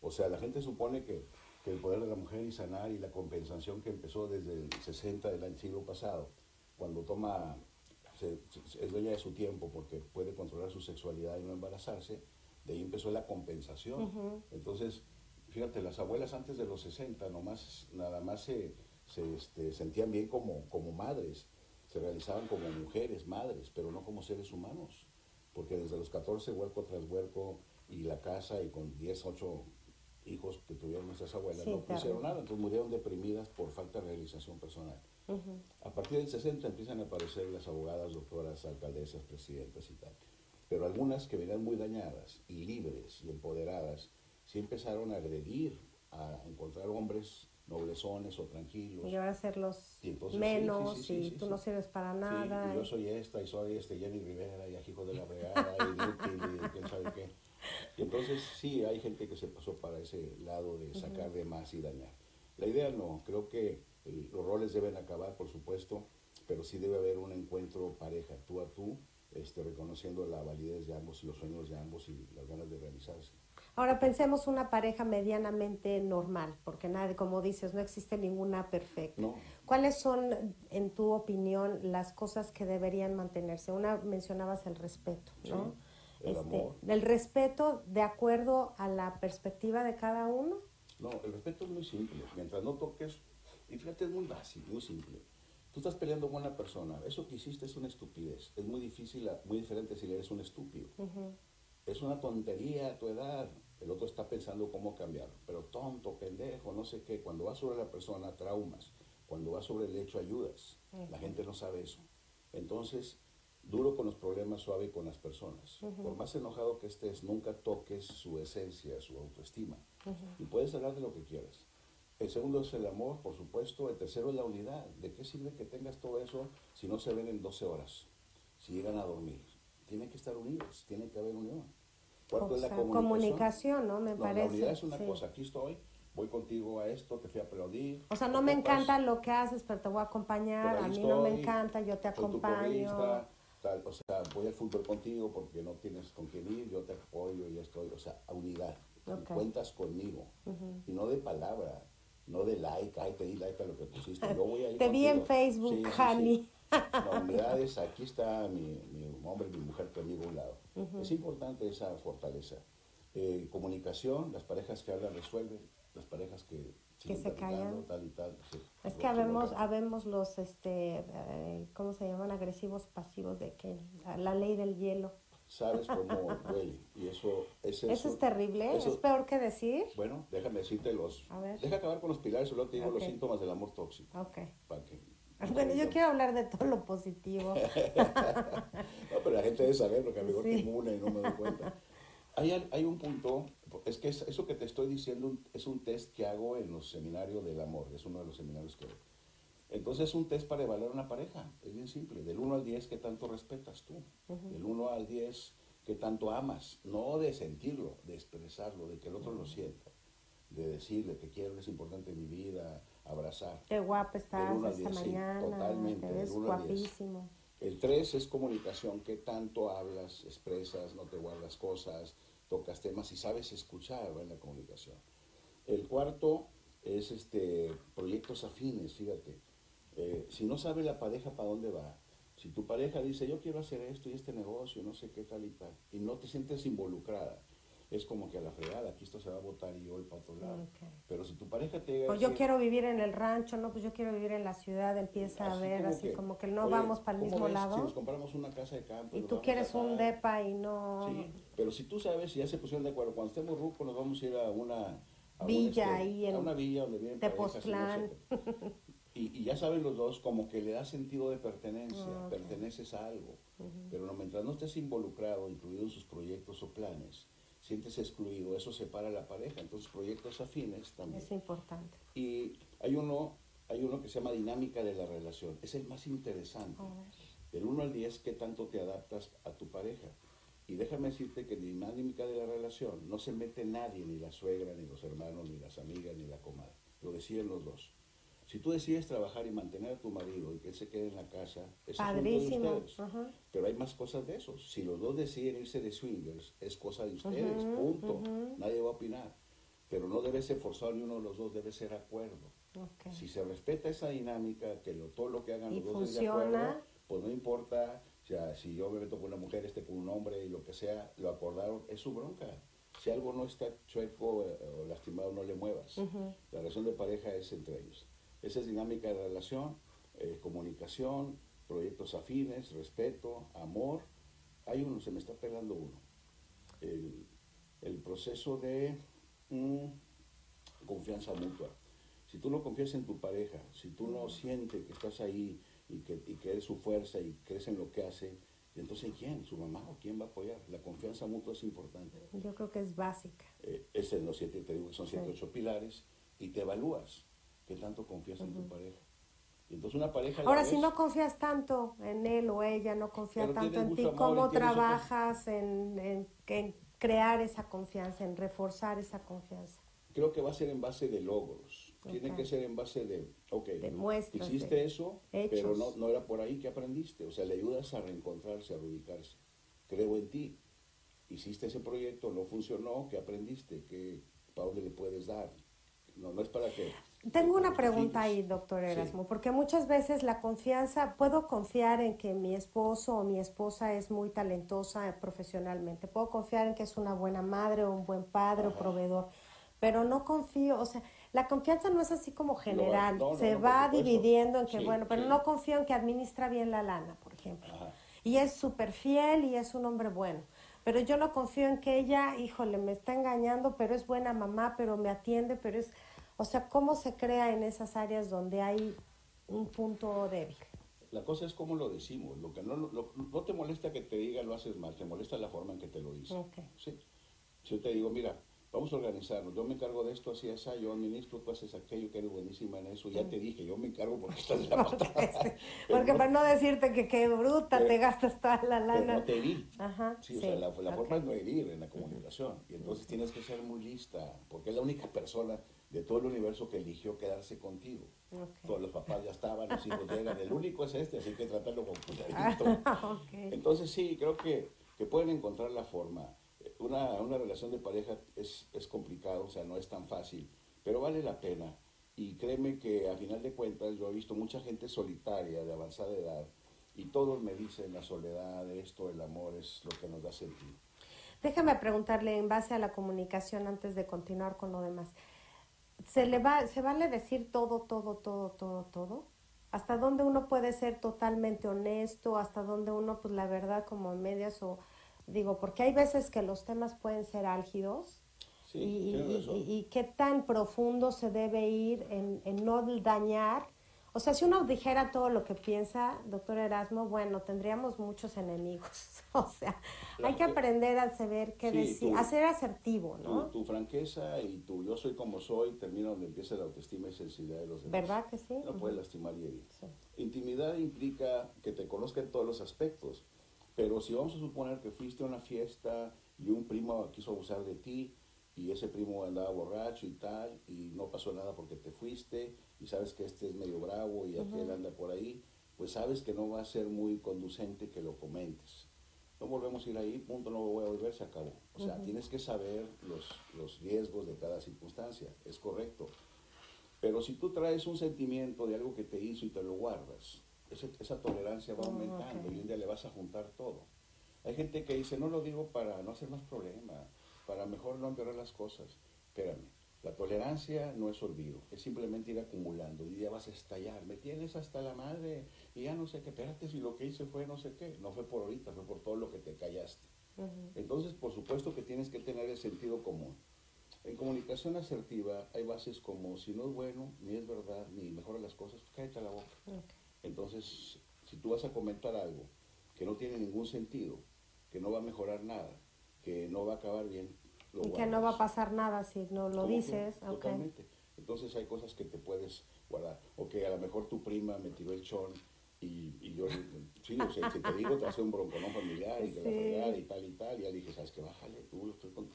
O sea, la gente supone que, que el poder de la mujer y sanar y la compensación que empezó desde el 60 del siglo pasado, cuando toma, se- se- es dueña de su tiempo porque puede controlar su sexualidad y no embarazarse, de ahí empezó la compensación. Entonces, fíjate, las abuelas antes de los 60 nomás, nada más se, se, este, sentían bien como, como madres, se realizaban como mujeres, madres, pero no como seres humanos, porque desde los 14 huerco tras huerco y la casa y con 10, 8 hijos que tuvieron nuestras abuelas Sí, no pusieron nada, entonces murieron deprimidas por falta de realización personal. A partir del 60 empiezan a aparecer las abogadas, doctoras, alcaldesas, presidentas y tal. Pero algunas que venían muy dañadas y libres y empoderadas, sí empezaron a agredir, a encontrar hombres noblezones o tranquilos. y ahora Y entonces, sí, menos sí, sí, y tú no sirves para nada. y yo soy esta y soy este Jenny Rivera y hijo de la y inútil y quién sabe qué. Y entonces sí, hay gente que se pasó para ese lado de sacar de más y dañar. La idea no, creo que eh, los roles deben acabar, por supuesto, pero sí debe haber un encuentro pareja, tú a tú, este, reconociendo la validez de ambos y los sueños de ambos y las ganas de realizarse. Ahora pensemos una pareja medianamente normal, porque nadie, como dices, no existe ninguna perfecta. No. ¿Cuáles son, en tu opinión, las cosas que deberían mantenerse? Una mencionabas el respeto, ¿no? Sí, el amor. El respeto de acuerdo a la perspectiva de cada uno. No, el respeto es muy simple. Mientras no toques, y fíjate, es muy básico, muy simple. Tú estás peleando con una persona, eso que hiciste es una estupidez. Es muy difícil, muy diferente si eres un estúpido. Es una tontería a tu edad. El otro está pensando cómo cambiarlo. Pero tonto, pendejo, no sé qué. Cuando vas sobre la persona, traumas. Cuando vas sobre el hecho, ayudas. La gente no sabe eso. Entonces, duro con los problemas, suave con las personas. Por más enojado que estés, nunca toques su esencia, su autoestima. Y puedes hablar de lo que quieras. El segundo es el amor, por supuesto. El tercero es la unidad. ¿De qué sirve que tengas todo eso si no se ven en 12 horas? Si llegan a dormir. Tienen que estar unidos, tiene que haber unión. Cuarto O es la comunicación. comunicación, ¿no? Me No, parece. La unidad es una sí. cosa. Aquí estoy, voy contigo a esto, te fui a aplaudir. O sea, no me encanta lo que haces, pero te voy a acompañar. A mí no me encanta, yo te acompaño. tal, o sea, voy al fútbol contigo porque no tienes con quién ir, yo te apoyo y estoy, o sea, a unidad. Y. Cuentas conmigo. Y no de palabra, no de like, ay, te di like a lo que pusiste. Yo voy a ir Te vi en. Facebook, Sí, sí, honey. sí. La unidad es, aquí está mi, mi hombre, mi mujer conmigo a un lado. Es importante esa fortaleza. Eh, comunicación, las parejas que hablan resuelven, las parejas que, siguen se callan. Tal y tal, sí, Es que habemos, habemos los, este, eh, ¿cómo se llaman? Agresivos pasivos de que la ley del hielo. Sabes cómo huele. Y eso, es Eso es terrible, eso- es peor que decir. Bueno, déjame decirte los... A ver. Deja acabar con los pilares, solo te digo los síntomas del amor tóxico. Ok. Para que, Bueno, yo quiero hablar de todo lo positivo. No, pero la gente debe saber porque a lo mejor Sí. una y no me doy cuenta. Hay, hay un punto, es que es- eso que te estoy diciendo es un test que hago en los seminarios del amor, es uno de los seminarios que. Entonces es un test para evaluar una pareja, es bien simple, del 1 al 10 qué tanto respetas tú, del 1 al 10 qué tanto amas, no de sentirlo, de expresarlo, de que el otro lo sienta, de decirle te quiero, es importante en mi vida, abrazar. Qué guapa Del estás uno al esta diez, sí, mañana. totalmente, Te del ves uno al diez. guapísimo. El 3 es comunicación, qué tanto hablas, expresas, no te guardas cosas, tocas temas y sabes escuchar en la comunicación. El cuarto es este proyectos afines, fíjate. Eh, si no sabe la pareja para dónde va, si tu pareja dice yo quiero hacer esto y este negocio, no sé qué tal y tal, y no te sientes involucrada, es como que a la fregada, aquí esto se va a botar y yo voy para otro lado. Pero si tu pareja te llega a Pues yo quiero vivir en el rancho, no, pues yo quiero vivir en la ciudad, empieza a Así ver como así que, como que no "Oye, vamos para el ¿cómo mismo ves Si lado. nos compramos una casa de campo. Y tú quieres un acá?" depa y no... Sí, pero si tú sabes, y ya se pusieron de acuerdo, cuando estemos rucos nos vamos a ir a una... a un, Villa ahí en A una villa donde parejas no sé qué. Y, y ya saben los dos como que le da sentido de pertenencia, Ah, perteneces a algo. Pero no, mientras no estés involucrado, incluido en sus proyectos o planes, sientes excluido, eso separa a la pareja. Entonces proyectos afines también. Es importante. Y hay uno, hay uno que se llama dinámica de la relación. Es el más interesante. Del 1 al 10, ¿qué tanto te adaptas a tu pareja? Y déjame decirte que en la dinámica de la relación no se mete nadie, ni la suegra, ni los hermanos, ni las amigas, ni la comadre. Lo deciden los dos. Si tú decides trabajar y mantener a tu marido y que él se quede en la casa, es asunto de Padrísimo. ustedes. Ajá. Pero hay más cosas de esos. Si los dos deciden irse de swingers, es cosa de ustedes, punto. Nadie va a opinar. Pero no debe ser forzado ni uno de los dos, debe ser acuerdo. Si se respeta esa dinámica, que lo- todo lo que hagan los dos es de funciona. acuerdo, pues no importa, o sea, si yo me meto con una mujer, este con un hombre y lo que sea, lo acordaron, es su bronca. Si algo no está chueco eh, o lastimado, no le muevas. La relación de pareja es entre ellos. Esa es dinámica de relación, eh, comunicación, proyectos afines, respeto, amor. Hay uno, se me está pegando uno. El, el proceso de mm, confianza mutua. Si tú no confías en tu pareja, si tú no sientes que estás ahí y que, y que eres su fuerza y crees en lo que hace, entonces ¿quién? ¿Su mamá o quién va a apoyar? La confianza mutua es importante. Yo creo que es básica. Eh, es en los siete, te digo que son siete, Sí. ocho pilares, y te evalúas qué tanto confías en tu pareja. Y entonces una pareja... la Ahora, si no confías tanto en él o ella, no confía tanto en ti, amor ¿cómo trabajas en, en- en crear esa confianza, en reforzar esa confianza? Creo que va a ser en base de logros. Tiene Ok. que ser en base de, ok, hiciste eso, hechos. pero no, no era por ahí que aprendiste. O sea, le ayudas a reencontrarse, a reubicarse. Creo en ti. Hiciste ese proyecto, no funcionó, ¿qué aprendiste? ¿Qué, ¿Para dónde le puedes dar? No, no es para que... Tengo una pregunta ahí, doctor Sí. Erasmo, porque muchas veces la confianza, puedo confiar en que mi esposo o mi esposa es muy talentosa profesionalmente, puedo confiar en que es una buena madre o un buen padre o Ajá. proveedor, pero no confío, o sea, la confianza no es así como general, no, no, se no, va dividiendo en que, Sí, bueno, pero sí. no confío en que administra bien la lana, por ejemplo. Ajá. Y es súper fiel y es un hombre bueno. Pero yo no confío en que ella, híjole, me está engañando, pero es buena mamá, pero me atiende, pero es... O sea, ¿cómo se crea en esas áreas donde hay un punto débil? La cosa es cómo lo decimos. Lo que no, lo- no te molesta que te diga lo haces mal, te molesta la forma en que te lo dice. Ok. Sí. Si yo te digo, mira, vamos a organizarnos, yo me encargo de esto, así, así, yo administro, tú haces aquello, que eres buenísima en eso, ya te dije, yo me encargo porque estás de la patada. Pero Porque para no decirte que qué bruta, Pero- te gastas toda la pero lana. no te herí. Ajá, Sí, o sea, la, forma es no herir en la comunicación. Y entonces tienes que ser muy lista, porque es la única persona de todo el universo que eligió quedarse contigo. Ok. Todos los papás ya estaban, los hijos llegan, el único es este, así que trátalo con cuidadito. Ah. Entonces sí, creo que, que pueden encontrar la forma. Una, una relación de pareja es, es complicado, o sea, no es tan fácil, pero vale la pena. Y créeme que a final de cuentas yo he visto mucha gente solitaria de avanzada edad y todos me dicen la soledad, esto, el amor es lo que nos da sentido. Déjame preguntarle en base a la comunicación antes de continuar con lo demás. ¿Se le va, se vale decir todo, todo, todo, todo, todo? ¿Hasta dónde uno puede ser totalmente honesto? ¿Hasta dónde uno, pues la verdad, como medias o digo, porque hay veces que los temas pueden ser álgidos Sí, y, y- y- y qué tan profundo se debe ir en, en no dañar. O sea, si uno dijera todo lo que piensa, doctor Erasmo, bueno, tendríamos muchos enemigos. o sea, hay que Claro. aprender a saber qué Sí, decir, a ser asertivo, Tu, ¿no? tu franqueza y tu yo soy como soy termina donde empieza la autoestima y sensibilidad de los demás. ¿Verdad que sí? No puedes lastimar y herir. Sí. Intimidad implica que te conozca en todos los aspectos. Pero si vamos a suponer que fuiste a una fiesta y un primo quiso abusar de ti y ese primo andaba borracho y tal y no pasó nada porque te fuiste y sabes que este es medio bravo y aquel anda por ahí, pues sabes que no va a ser muy conducente que lo comentes. No volvemos a ir ahí, punto, no voy a volver, se acabó. O sea, tienes que saber los, los riesgos de cada circunstancia, es correcto. Pero si tú traes un sentimiento de algo que te hizo y te lo guardas, esa tolerancia va Oh, aumentando y un día le vas a juntar todo. Hay gente que dice, no lo digo para no hacer más problema, para mejor no empeorar las cosas. Espérame, la tolerancia no es olvido, es simplemente ir acumulando y ya vas a estallar. Me tienes hasta la madre y ya no sé qué, espérate si lo que hice fue no sé qué. No fue por ahorita, fue por todo lo que te callaste. Entonces, por supuesto que tienes que tener el sentido común. En comunicación asertiva hay bases como si no es bueno, ni es verdad, ni mejora las cosas, pues cállate la boca. Entonces, si tú vas a comentar algo que no tiene ningún sentido, que no va a mejorar nada, que no va a acabar bien, lo Y que no va a pasar nada si no lo ¿Cómo que? dices. ok. Totalmente. Entonces hay cosas que te puedes guardar. O que a lo mejor tu prima me tiró el chón y, y yo, sí, o sea, si te digo, te hace un bronconón familiar y que la Sí. fregada y tal y tal. Y ya dije, ¿sabes qué? Bájale, tú, estoy con...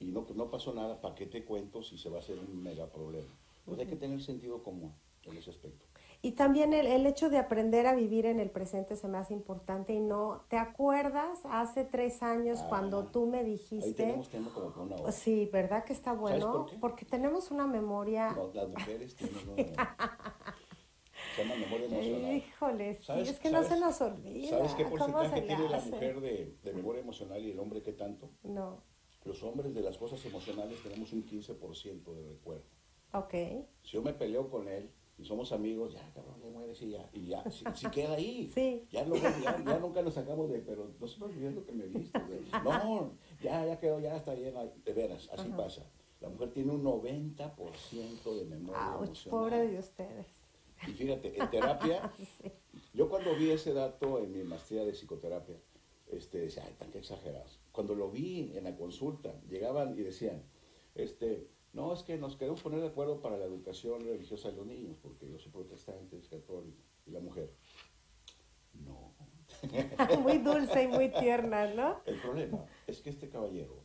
Y no, no pasó nada, ¿para qué te cuento si se va a hacer un mega problema? Pues hay que tener sentido común en ese aspecto. Y también el, el hecho de aprender a vivir en el presente se me hace importante y no, ¿te acuerdas hace tres años Ah, cuando tú me Ahí dijiste? tenemos tema como una hora. Sí, ¿verdad que está bueno? por qué? Porque tenemos una memoria, No, las mujeres tienen una... Se llama memoria emocional. híjole, sí, ¿Sabes- es que no se sabes- nos olvida. ¿Sabes qué ¿Cómo porcentaje tiene la mujer de, de memoria emocional y el hombre qué tanto? No, Los hombres de las cosas emocionales tenemos un 15% de recuerdo. ok. Si yo me peleo con él y somos amigos, ya cabrón, ya mueres y ya, y ya, si, si queda ahí. Sí. Ya, no, ya, ya nunca nos sacamos de, pero no se me olvidó lo que me viste. güey. No, ya, ya quedó, ya está bien, ay, de veras, así pasa. La mujer tiene un 90% de memoria Ouch, emocional. pobre de ustedes. Y fíjate, en terapia, Sí. yo cuando vi ese dato en mi maestría de psicoterapia, este, decía, ay, tan que exagerados. Cuando lo vi en la consulta, llegaban y decían, este, no, es que nos queremos poner de acuerdo para la educación religiosa de los niños, porque yo soy protestante, es católico, y la mujer, no. Muy dulce y muy tierna, ¿no? El problema es que este caballero,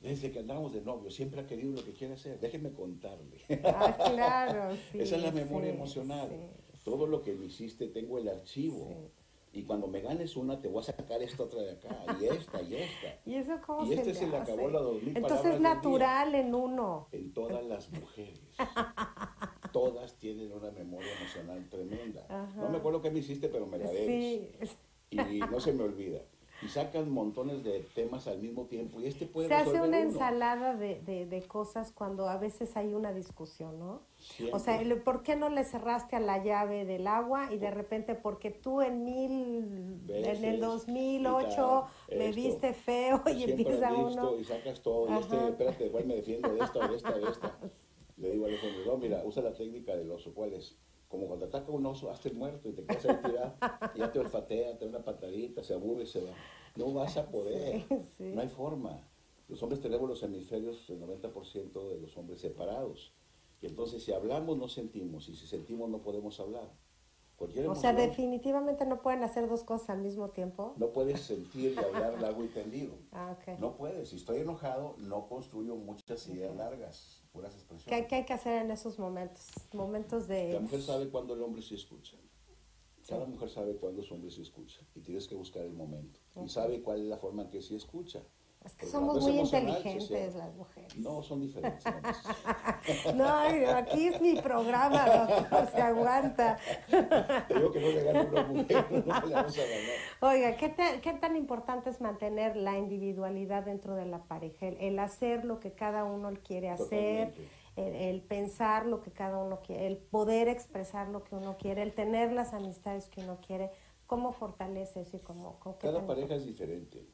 desde que andamos de novio, siempre ha querido lo que quiere hacer. Déjenme contarle. Ah, claro, sí. Esa es la memoria sí, emocional. sí. Todo lo que me hiciste, tengo el archivo. Sí. Y cuando me ganes una, te voy a sacar esta otra de acá, y esta, y esta. ¿Y eso cómo Y se este le se le hace? acabó las dos mil Entonces es natural en uno. En todas las mujeres. Todas tienen una memoria emocional tremenda. Ajá. No me acuerdo qué me hiciste, pero me la debes. Sí, Y no se me olvida. Y sacan montones de temas al mismo tiempo. Y este puede se hace una uno. ensalada de, de, de cosas cuando a veces hay una discusión, ¿no? Siempre. O sea, el- ¿por qué no le cerraste a la llave del agua y de repente porque tú en mil, en el Veces, 2008 y tal, me esto. viste feo y empieza uno? y sacas todo. Y este, espérate, igual me defiendo de esta, de esta, de esta. Le digo al Alejandro, no, mira, usa la técnica del oso. ¿Cuál es? Como cuando ataca un oso, hazte muerto y te quedas ahí tirado. y ya te olfatea, te da una patadita, se aburre y se va. No vas a poder. Sí, sí. No hay forma. Los hombres tenemos los hemisferios, el 90% de los hombres separados. Y entonces si hablamos no sentimos y si sentimos no podemos hablar. Cualquier O sea, definitivamente no pueden hacer dos cosas al mismo tiempo. No puedes sentir y hablar largo y tendido. Ah. No puedes. Si estoy enojado, no construyo muchas ideas largas, puras ¿Qué, expresiones. qué hay que hacer en esos momentos? Momentos de... La mujer sabe cuándo el hombre sí escucha. Cada mujer sabe cuándo su hombre sí escucha. Y tienes que buscar el momento. Y sabe cuál es la forma en que sí escucha. Es que somos muy inteligentes cierra. las mujeres. No, son diferentes. No, aquí es mi programa, doctor, se aguanta. Te digo que no le gane una mujer, no le vamos a ganar. Oiga, ¿qué, te- qué tan importante es mantener la individualidad dentro de la pareja? El, el hacer lo que cada uno quiere hacer, el, el pensar lo que cada uno quiere, el poder expresar lo que uno quiere, el tener las amistades que uno quiere. ¿Cómo fortalece eso y cómo, qué Cada pareja es diferente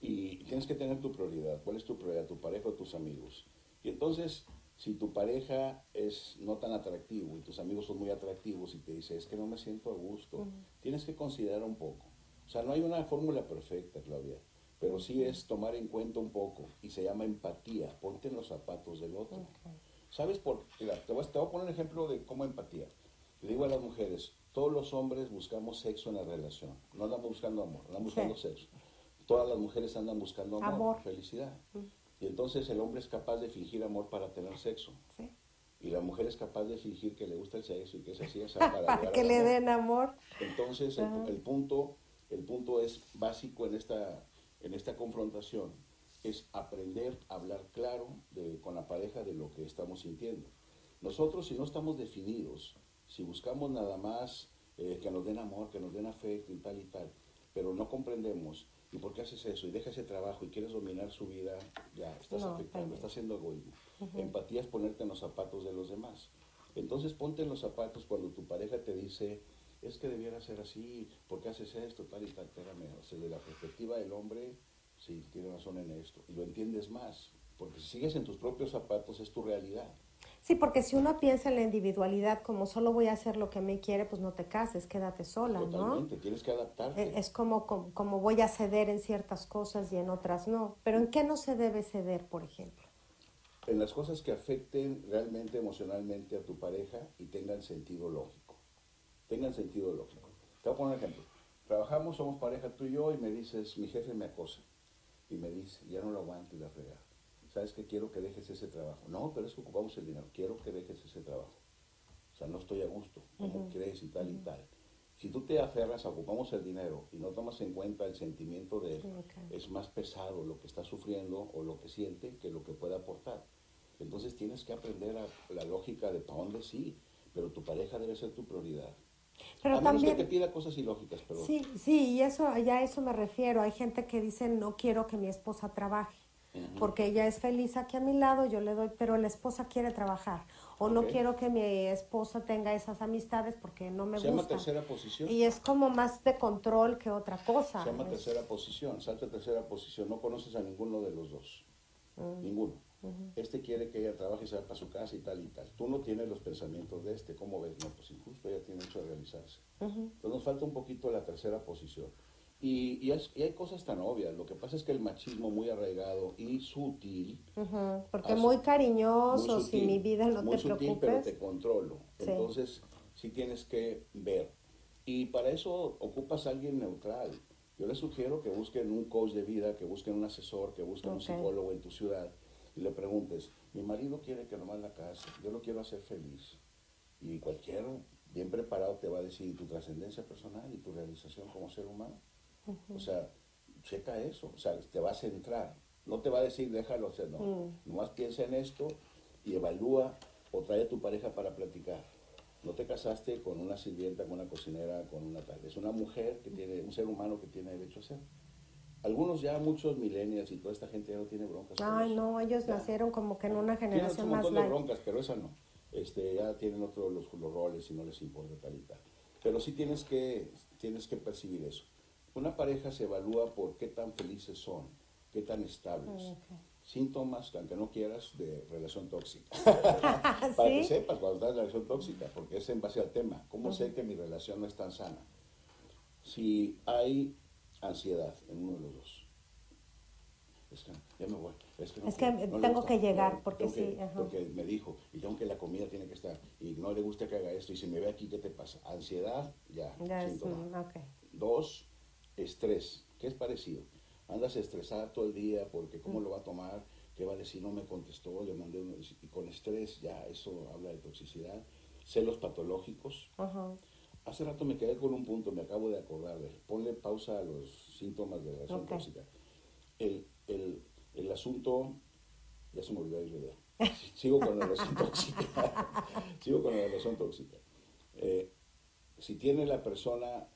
y tienes que tener tu prioridad. ¿Cuál es tu prioridad? ¿Tu pareja o tus amigos? Y entonces, si tu pareja es no tan atractivo y tus amigos son muy atractivos y te dice, es que no me siento a gusto, tienes que considerar un poco. O sea, no hay una fórmula perfecta, Claudia, pero sí es tomar en cuenta un poco y se llama empatía. Ponte en los zapatos del otro. ¿Sabes por qué? Te voy, a- te voy a poner un ejemplo de cómo empatía. Le digo a las mujeres, todos los hombres buscamos sexo en la relación. No andamos buscando amor, andamos Sí. buscando sexo. Todas las mujeres andan buscando amor, Amor. felicidad. Y entonces el hombre es capaz de fingir amor para tener sexo. Sí. Y la mujer es capaz de fingir que le gusta el sexo y que es así, para, que le amor. den amor. Entonces, el, punto, el punto es básico en esta, en esta confrontación, es aprender a hablar claro de- con la pareja de lo que estamos sintiendo. Nosotros, si no estamos definidos, si buscamos nada más eh, que nos den amor, que nos den afecto y tal y tal, pero no comprendemos, ¿y por qué haces eso? Y deja ese trabajo y quieres dominar su vida, ya, estás No, afectando, estás haciendo egoísmo. Empatía es ponerte en los zapatos de los demás. Entonces ponte en los zapatos cuando tu pareja te dice, es que debiera ser así, ¿por qué haces esto? Tal y tal, espérame. O sea, desde la perspectiva del hombre, sí, tiene razón en esto. Y lo entiendes más, porque si sigues en tus propios zapatos es tu realidad. Sí, porque si uno piensa en la individualidad como solo voy a hacer lo que me quiere, pues no te cases, quédate sola, ¿no? Totalmente, tienes que adaptarte. Eh, Es como, como, como voy a ceder en ciertas cosas y en otras no. Pero ¿en qué no se debe ceder, por ejemplo? en las cosas que afecten realmente emocionalmente a tu pareja y tengan sentido lógico. Tengan sentido lógico. Te voy a poner un ejemplo. Trabajamos, somos pareja tú y yo, y me dices, mi jefe me acosa. Y me dice, ya no lo aguanto y la fregada. ¿Sabes que quiero que dejes ese trabajo? No, pero es que ocupamos el dinero. Quiero que dejes ese trabajo. O sea, no estoy a gusto. ¿Cómo crees? Y tal y tal. Si tú te aferras a ocupamos el dinero y no tomas en cuenta el sentimiento de él, es más pesado lo que está sufriendo o lo que siente que lo que puede aportar. Entonces tienes que aprender a la lógica de para dónde sí, pero tu pareja debe ser tu prioridad. Pero a también, que te pida cosas ilógicas, pero... Sí, sí, y eso, ya a eso me refiero. Hay gente que dice, no quiero que mi esposa trabaje, porque ella es feliz aquí a mi lado, yo le doy, pero la esposa quiere trabajar. O no quiero que mi esposa tenga esas amistades porque no me gusta. Se llama tercera posición. Y es como más de control que otra cosa. Se llama tercera posición, salta tercera posición. No conoces a ninguno de los dos. Mm. Ninguno. Este quiere que ella trabaje y se para su casa y tal y tal. Tú no tienes los pensamientos de este. ¿Cómo ves? No, pues injusto, ella tiene hecho de realizarse. Entonces nos falta un poquito la tercera posición. Y, y, hay cosas tan obvias. Lo que pasa es que el machismo muy arraigado y sutil. Porque muy cariñoso, si mi vida no muy te sutil, pero te controlo. Entonces, sí tienes que ver. Y para eso ocupas a alguien neutral. Yo les sugiero que busquen un coach de vida, que busquen un asesor, que busquen un psicólogo en tu ciudad y le preguntes, mi marido quiere que nomás la casa, yo lo quiero hacer feliz. Y cualquier bien preparado te va a decir tu trascendencia personal y tu realización como ser humano. O sea, checa eso, o sea, te va a centrar. No te va a decir, déjalo hacer, no. Mm. Nomás piensa en esto y evalúa o trae a tu pareja para platicar. No te casaste con una sirvienta, con una cocinera, con una tal. Es una mujer que tiene, un ser humano que tiene derecho a ser. Algunos ya, muchos millennials y toda esta gente ya no tiene broncas. Ay, no, ellos nacieron como que en una generación tienen un montón de broncas, pero esa no. Este, ya tienen otros los, los, roles y no les importa tal y tal. Pero sí tienes que, tienes que percibir eso. Una pareja se evalúa por qué tan felices son, qué tan estables. Síntomas, aunque no quieras, de relación tóxica. Para que sepas cuando estás en relación tóxica, porque es en base al tema. ¿Cómo sé que mi relación no es tan sana? Si hay ansiedad en uno de los dos. Es que ya me voy. Es que, tengo que llegar porque sí. porque me dijo, y tengo que la comida tiene que estar, y no le gusta que haga esto, y si me ve aquí, ¿qué te pasa? Ansiedad, ya. Mm, dos, estrés, que es parecido. Andas estresada todo el día porque cómo mm. lo va a tomar, qué va a decir, no me contestó, le mandé uno, y con estrés, ya, eso habla de toxicidad. Celos patológicos. Ajá. Hace rato me quedé con un punto, me acabo de acordar. Ponle pausa a los síntomas de la relación tóxica. El, el, el, asunto, ya se me olvidó la idea. Sigo con la relación tóxica. Sigo con la relación tóxica. Eh, si tiene la persona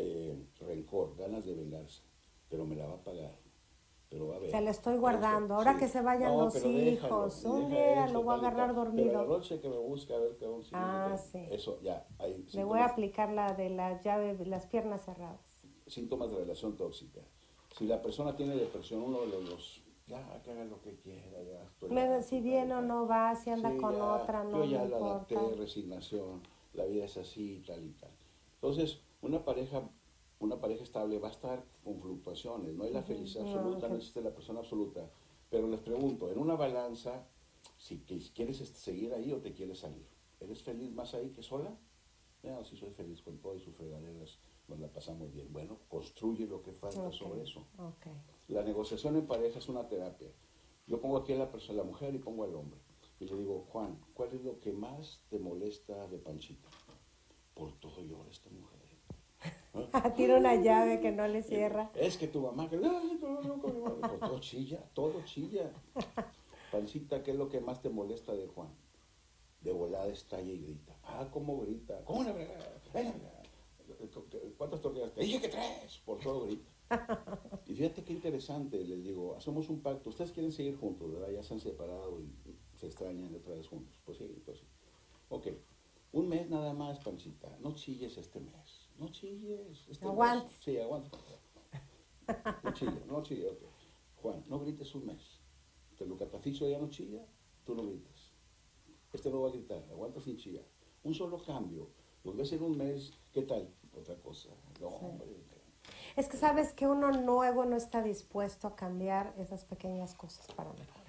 eh, rencor, ganas de vengarse, pero me la va a pagar pero a ver. Se la estoy guardando. Ahora que se vayan los hijos, un día lo voy a agarrar dormido. Pero la noche que me busque a ver qué vamos Ah, sí. Eso, ya. Hay Le voy a aplicar la de la llave, las piernas cerradas. Síntomas de relación tóxica. Si la persona tiene depresión, uno de los ya, que haga lo que quiera, ya. Estoy si viene o no va, si anda con otra, no Yo ya la adapté, resignación, la vida es así, tal y tal. Entonces, una pareja una pareja estable va a estar con fluctuaciones, no hay la felicidad absoluta, no, existe la persona absoluta. Pero les pregunto, en una balanza, si quieres seguir ahí o te quieres salir, ¿eres feliz más ahí que sola? No, si soy feliz con todo y sus fregaderas, nos la pasamos bien. Bueno, construye lo que falta sobre eso. La negociación en pareja es una terapia. Yo pongo aquí a la, persona, la mujer y pongo al hombre. Y le digo, Juan, ¿cuál es lo que más te molesta de Panchita? Por todo llora esta mujer. Tira una llave que no le cierra. Es que tu mamá, que todo chilla, todo chilla. Pancita, ¿qué es lo que más te molesta de Juan? De volada estalla y grita. Ah, ¿cómo grita? ¿Cómo una ¿Cuántas tortillas? Te dije que tres, por todo grita. Y fíjate qué interesante, les digo, hacemos un pacto. Ustedes quieren seguir juntos, ¿verdad? Ya se han separado y se extrañan otra vez juntos. Pues sí, pues sí. Ok, un mes nada más, Pancita. No chilles este mes no chilles. Este sí, aguanta. No chilles, no chilles. Juan, no grites un mes. Te lo cataficio ya no chilla, tú no grites. Este no va a gritar, aguanta sin chillar. Un solo cambio. Los ves en un mes, ¿qué tal? Otra cosa. No, hombre. Es que sabes que uno nuevo no está dispuesto a cambiar esas pequeñas cosas para mejorar.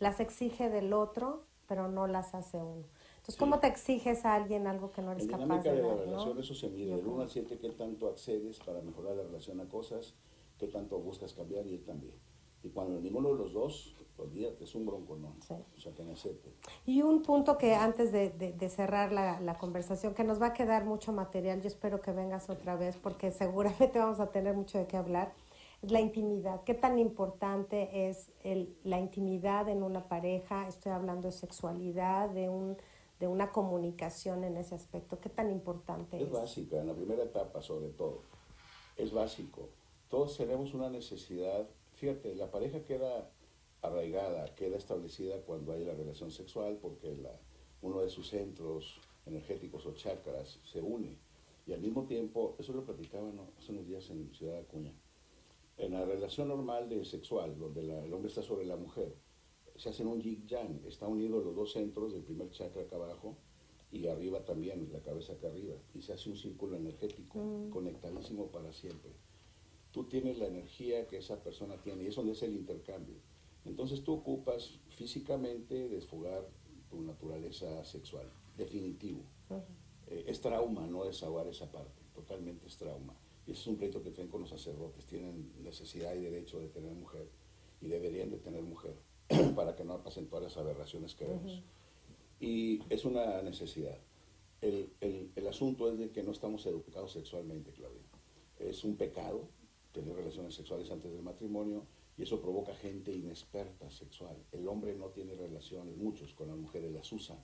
las exige del otro, pero no las hace uno. Entonces, ¿cómo te exiges a alguien algo que no eres capaz de, de dar? la relación eso se mide, del 1 al 7, qué tanto accedes para mejorar la relación a cosas, qué tanto buscas cambiar y él también. Y cuando ninguno de los dos, olvídate, es un bronco, ¿no? Sí. O sea, que acepte. Y un punto que antes de, de, de cerrar la, la, conversación, que nos va a quedar mucho material, yo espero que vengas otra vez porque seguramente vamos a tener mucho de qué hablar, es la intimidad. ¿Qué tan importante es el, la intimidad en una pareja? Estoy hablando de sexualidad, de, un, de una comunicación en ese aspecto. ¿Qué tan importante es? Es básica, en la primera etapa sobre todo. Es básico. Todos tenemos una necesidad Fíjate, la pareja queda arraigada, queda establecida cuando hay la relación sexual porque la, uno de sus centros energéticos o chakras se une. Y al mismo tiempo, eso lo platicaban hace unos días en Ciudad Acuña, en la relación normal de sexual, donde la, el hombre está sobre la mujer, se hacen un yin-yang, está unido los dos centros del primer chakra acá abajo y arriba también, la cabeza acá arriba, y se hace un círculo energético mm. conectadísimo para siempre tú tienes la energía que esa persona tiene y es donde es el intercambio. Entonces tú ocupas físicamente desfogar tu naturaleza sexual, definitivo. eh, es trauma no desahogar esa parte, totalmente es trauma. Y ese es un pleito que tienen con los sacerdotes, tienen necesidad y derecho de tener mujer y deberían de tener mujer para que no pasen todas las aberraciones que vemos. Y es una necesidad. El, el, el asunto es de que no estamos educados sexualmente, Claudia. Es un pecado, tener relaciones sexuales antes del matrimonio y eso provoca gente inexperta sexual. El hombre no tiene relaciones, muchos con las mujeres las usan.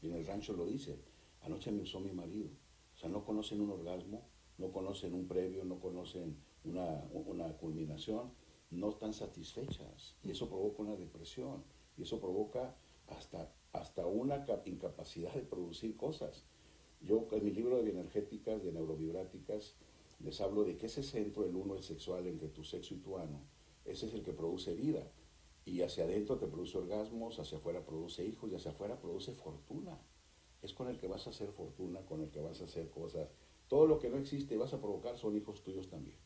Y en el rancho lo dice, anoche me usó mi marido. O sea, no conocen un orgasmo, no conocen un previo, no conocen una, una culminación, no están satisfechas. Y eso provoca una depresión. Y eso provoca hasta, hasta una incapacidad de producir cosas. Yo en mi libro de bioenergéticas, de neurovibráticas, les hablo de que ese centro, el uno, el sexual, entre tu sexo y tu ano, ese es el que produce vida. Y hacia adentro te produce orgasmos, hacia afuera produce hijos y hacia afuera produce fortuna. Es con el que vas a hacer fortuna, con el que vas a hacer cosas. Todo lo que no existe vas a provocar son hijos tuyos también.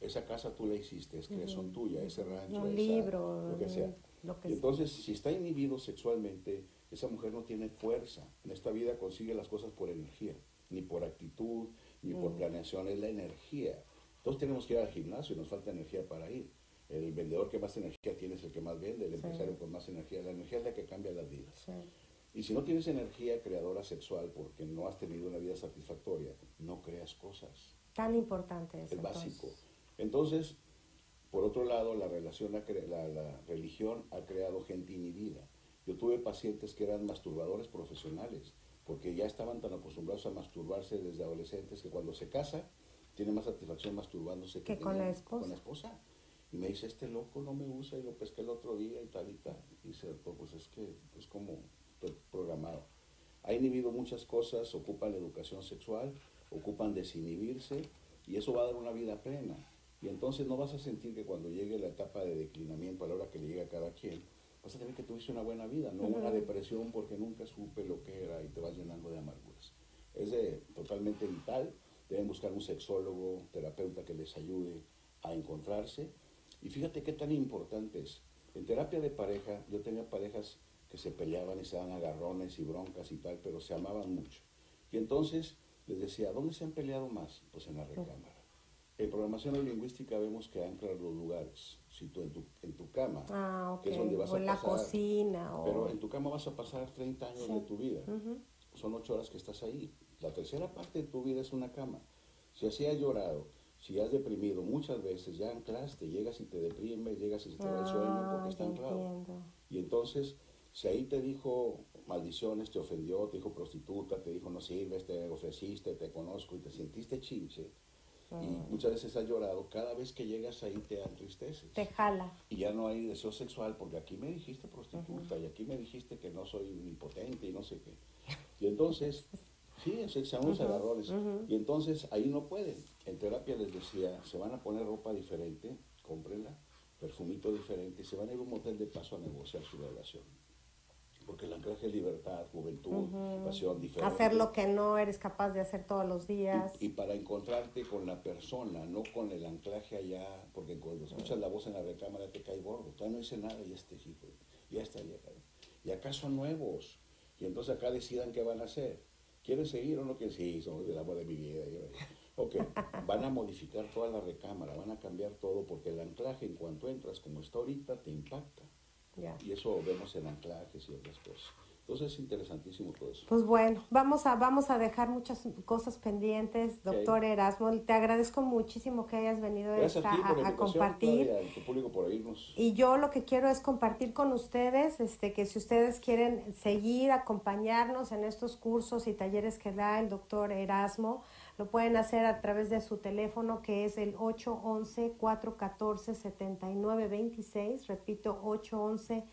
Esa casa tú la hiciste, es creación tuya, ese rancho, un libro, lo que sea. Lo que y entonces, si está inhibido sexualmente, esa mujer no tiene fuerza. En esta vida consigue las cosas por energía, ni por actitud, ni por planeación, es la energía. Todos tenemos que ir al gimnasio y nos falta energía para ir. El vendedor que más energía tiene es el que más vende, el empresario con más energía. La energía es la que cambia las vidas. Y si no tienes energía creadora sexual porque no has tenido una vida satisfactoria, no creas cosas. Tan importante es. Es básico. Entonces, por otro lado, la, relación, la, la religión ha creado gente inhibida. Yo tuve pacientes que eran masturbadores profesionales porque ya estaban tan acostumbrados a masturbarse desde adolescentes que cuando se casa tiene más satisfacción masturbándose que, con, la esposa. con la esposa. Y me dice, este loco no me usa y lo pesqué el otro día y tal y tal. Y dice, pues es que es como programado. Ha inhibido muchas cosas, ocupan la educación sexual, ocupan desinhibirse y eso va a dar una vida plena. Y entonces no vas a sentir que cuando llegue la etapa de declinamiento, a la hora que le llega a cada quien, vas a tener que tuviste una buena vida, no una depresión porque nunca supe lo que era y te vas llenando de amarguras. Es de, totalmente vital, deben buscar un sexólogo, terapeuta que les ayude a encontrarse. Y fíjate qué tan importante es. En terapia de pareja, yo tenía parejas que se peleaban y se daban agarrones y broncas y tal, pero se amaban mucho. Y entonces les decía, ¿dónde se han peleado más? Pues en la recámara. En programación lingüística vemos que anclan los lugares si tú en tu, en tu cama, ah, que es donde vas o en a la pasar, cocina. O... Pero en tu cama vas a pasar 30 años de tu vida. Son 8 horas que estás ahí. La tercera parte de tu vida es una cama. Si así has llorado, si has deprimido muchas veces, ya anclaste, llegas y te deprimes, llegas y se te va el sueño porque está anclado. Y entonces, si ahí te dijo maldiciones, te ofendió, te dijo prostituta, te dijo no sirves, te ofreciste, te conozco y te sentiste chinche, y muchas veces has llorado, cada vez que llegas ahí te entristeces. Te jala. Y ya no hay deseo sexual porque aquí me dijiste prostituta y aquí me dijiste que no soy impotente y no sé qué. Y entonces, sí, se unos agarrones. Y entonces ahí no pueden. En terapia les decía, se van a poner ropa diferente, cómprenla, perfumito diferente y se van a ir a un motel de paso a negociar su relación porque el anclaje es libertad, juventud, pasión diferente. Hacer lo que no eres capaz de hacer todos los días. Y, para encontrarte con la persona, no con el anclaje allá, porque cuando escuchas la voz en la recámara te cae gordo, todavía no dice nada y este hijo. ya está llegando. Y acá son nuevos. Y entonces acá decidan qué van a hacer. ¿Quieren seguir o no quieren seguir? Somos el amor de mi vida. Ok, van a modificar toda la recámara, van a cambiar todo, porque el anclaje en cuanto entras, como está ahorita, te impacta. Y eso vemos en anclajes y otras cosas. Entonces es interesantísimo todo eso. Pues bueno, vamos a, vamos a dejar muchas cosas pendientes, doctor Erasmo. Te agradezco muchísimo que hayas venido a, a, compartir. Y yo lo que quiero es compartir con ustedes, este, que si ustedes quieren seguir, acompañarnos en estos cursos y talleres que da el doctor Erasmo, lo pueden hacer a través de su teléfono que es el 811-414-7926. Repito, 811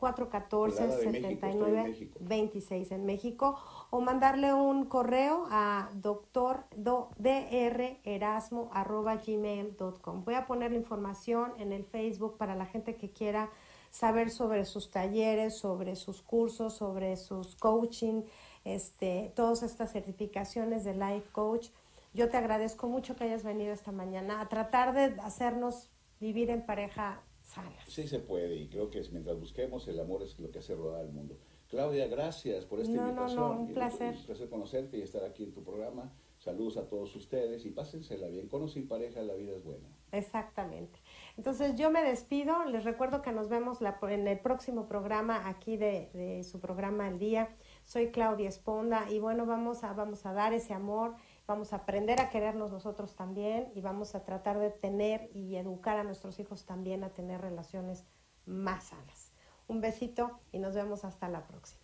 414-7926 en México o mandarle un correo a doctordrerasmo.gmail.com. Voy a poner la información en el Facebook para la gente que quiera saber sobre sus talleres, sobre sus cursos, sobre sus coaching, este, todas estas certificaciones de Life Coach. Yo te agradezco mucho que hayas venido esta mañana a tratar de hacernos vivir en pareja Sí se puede y creo que mientras busquemos el amor es lo que hace rodar el mundo. Claudia, gracias por esta invitación. No, no, un placer. Un placer conocerte y estar aquí en tu programa. Saludos a todos ustedes y pásensela bien. Con o sin pareja la vida es buena. Exactamente. Entonces yo me despido. Les recuerdo que nos vemos la, en el próximo programa aquí de, de su programa El Día. Soy Claudia Esponda y bueno, vamos a, vamos a dar ese amor vamos a aprender a querernos nosotros también y vamos a tratar de tener y educar a nuestros hijos también a tener relaciones más sanas. Un besito y nos vemos hasta la próxima.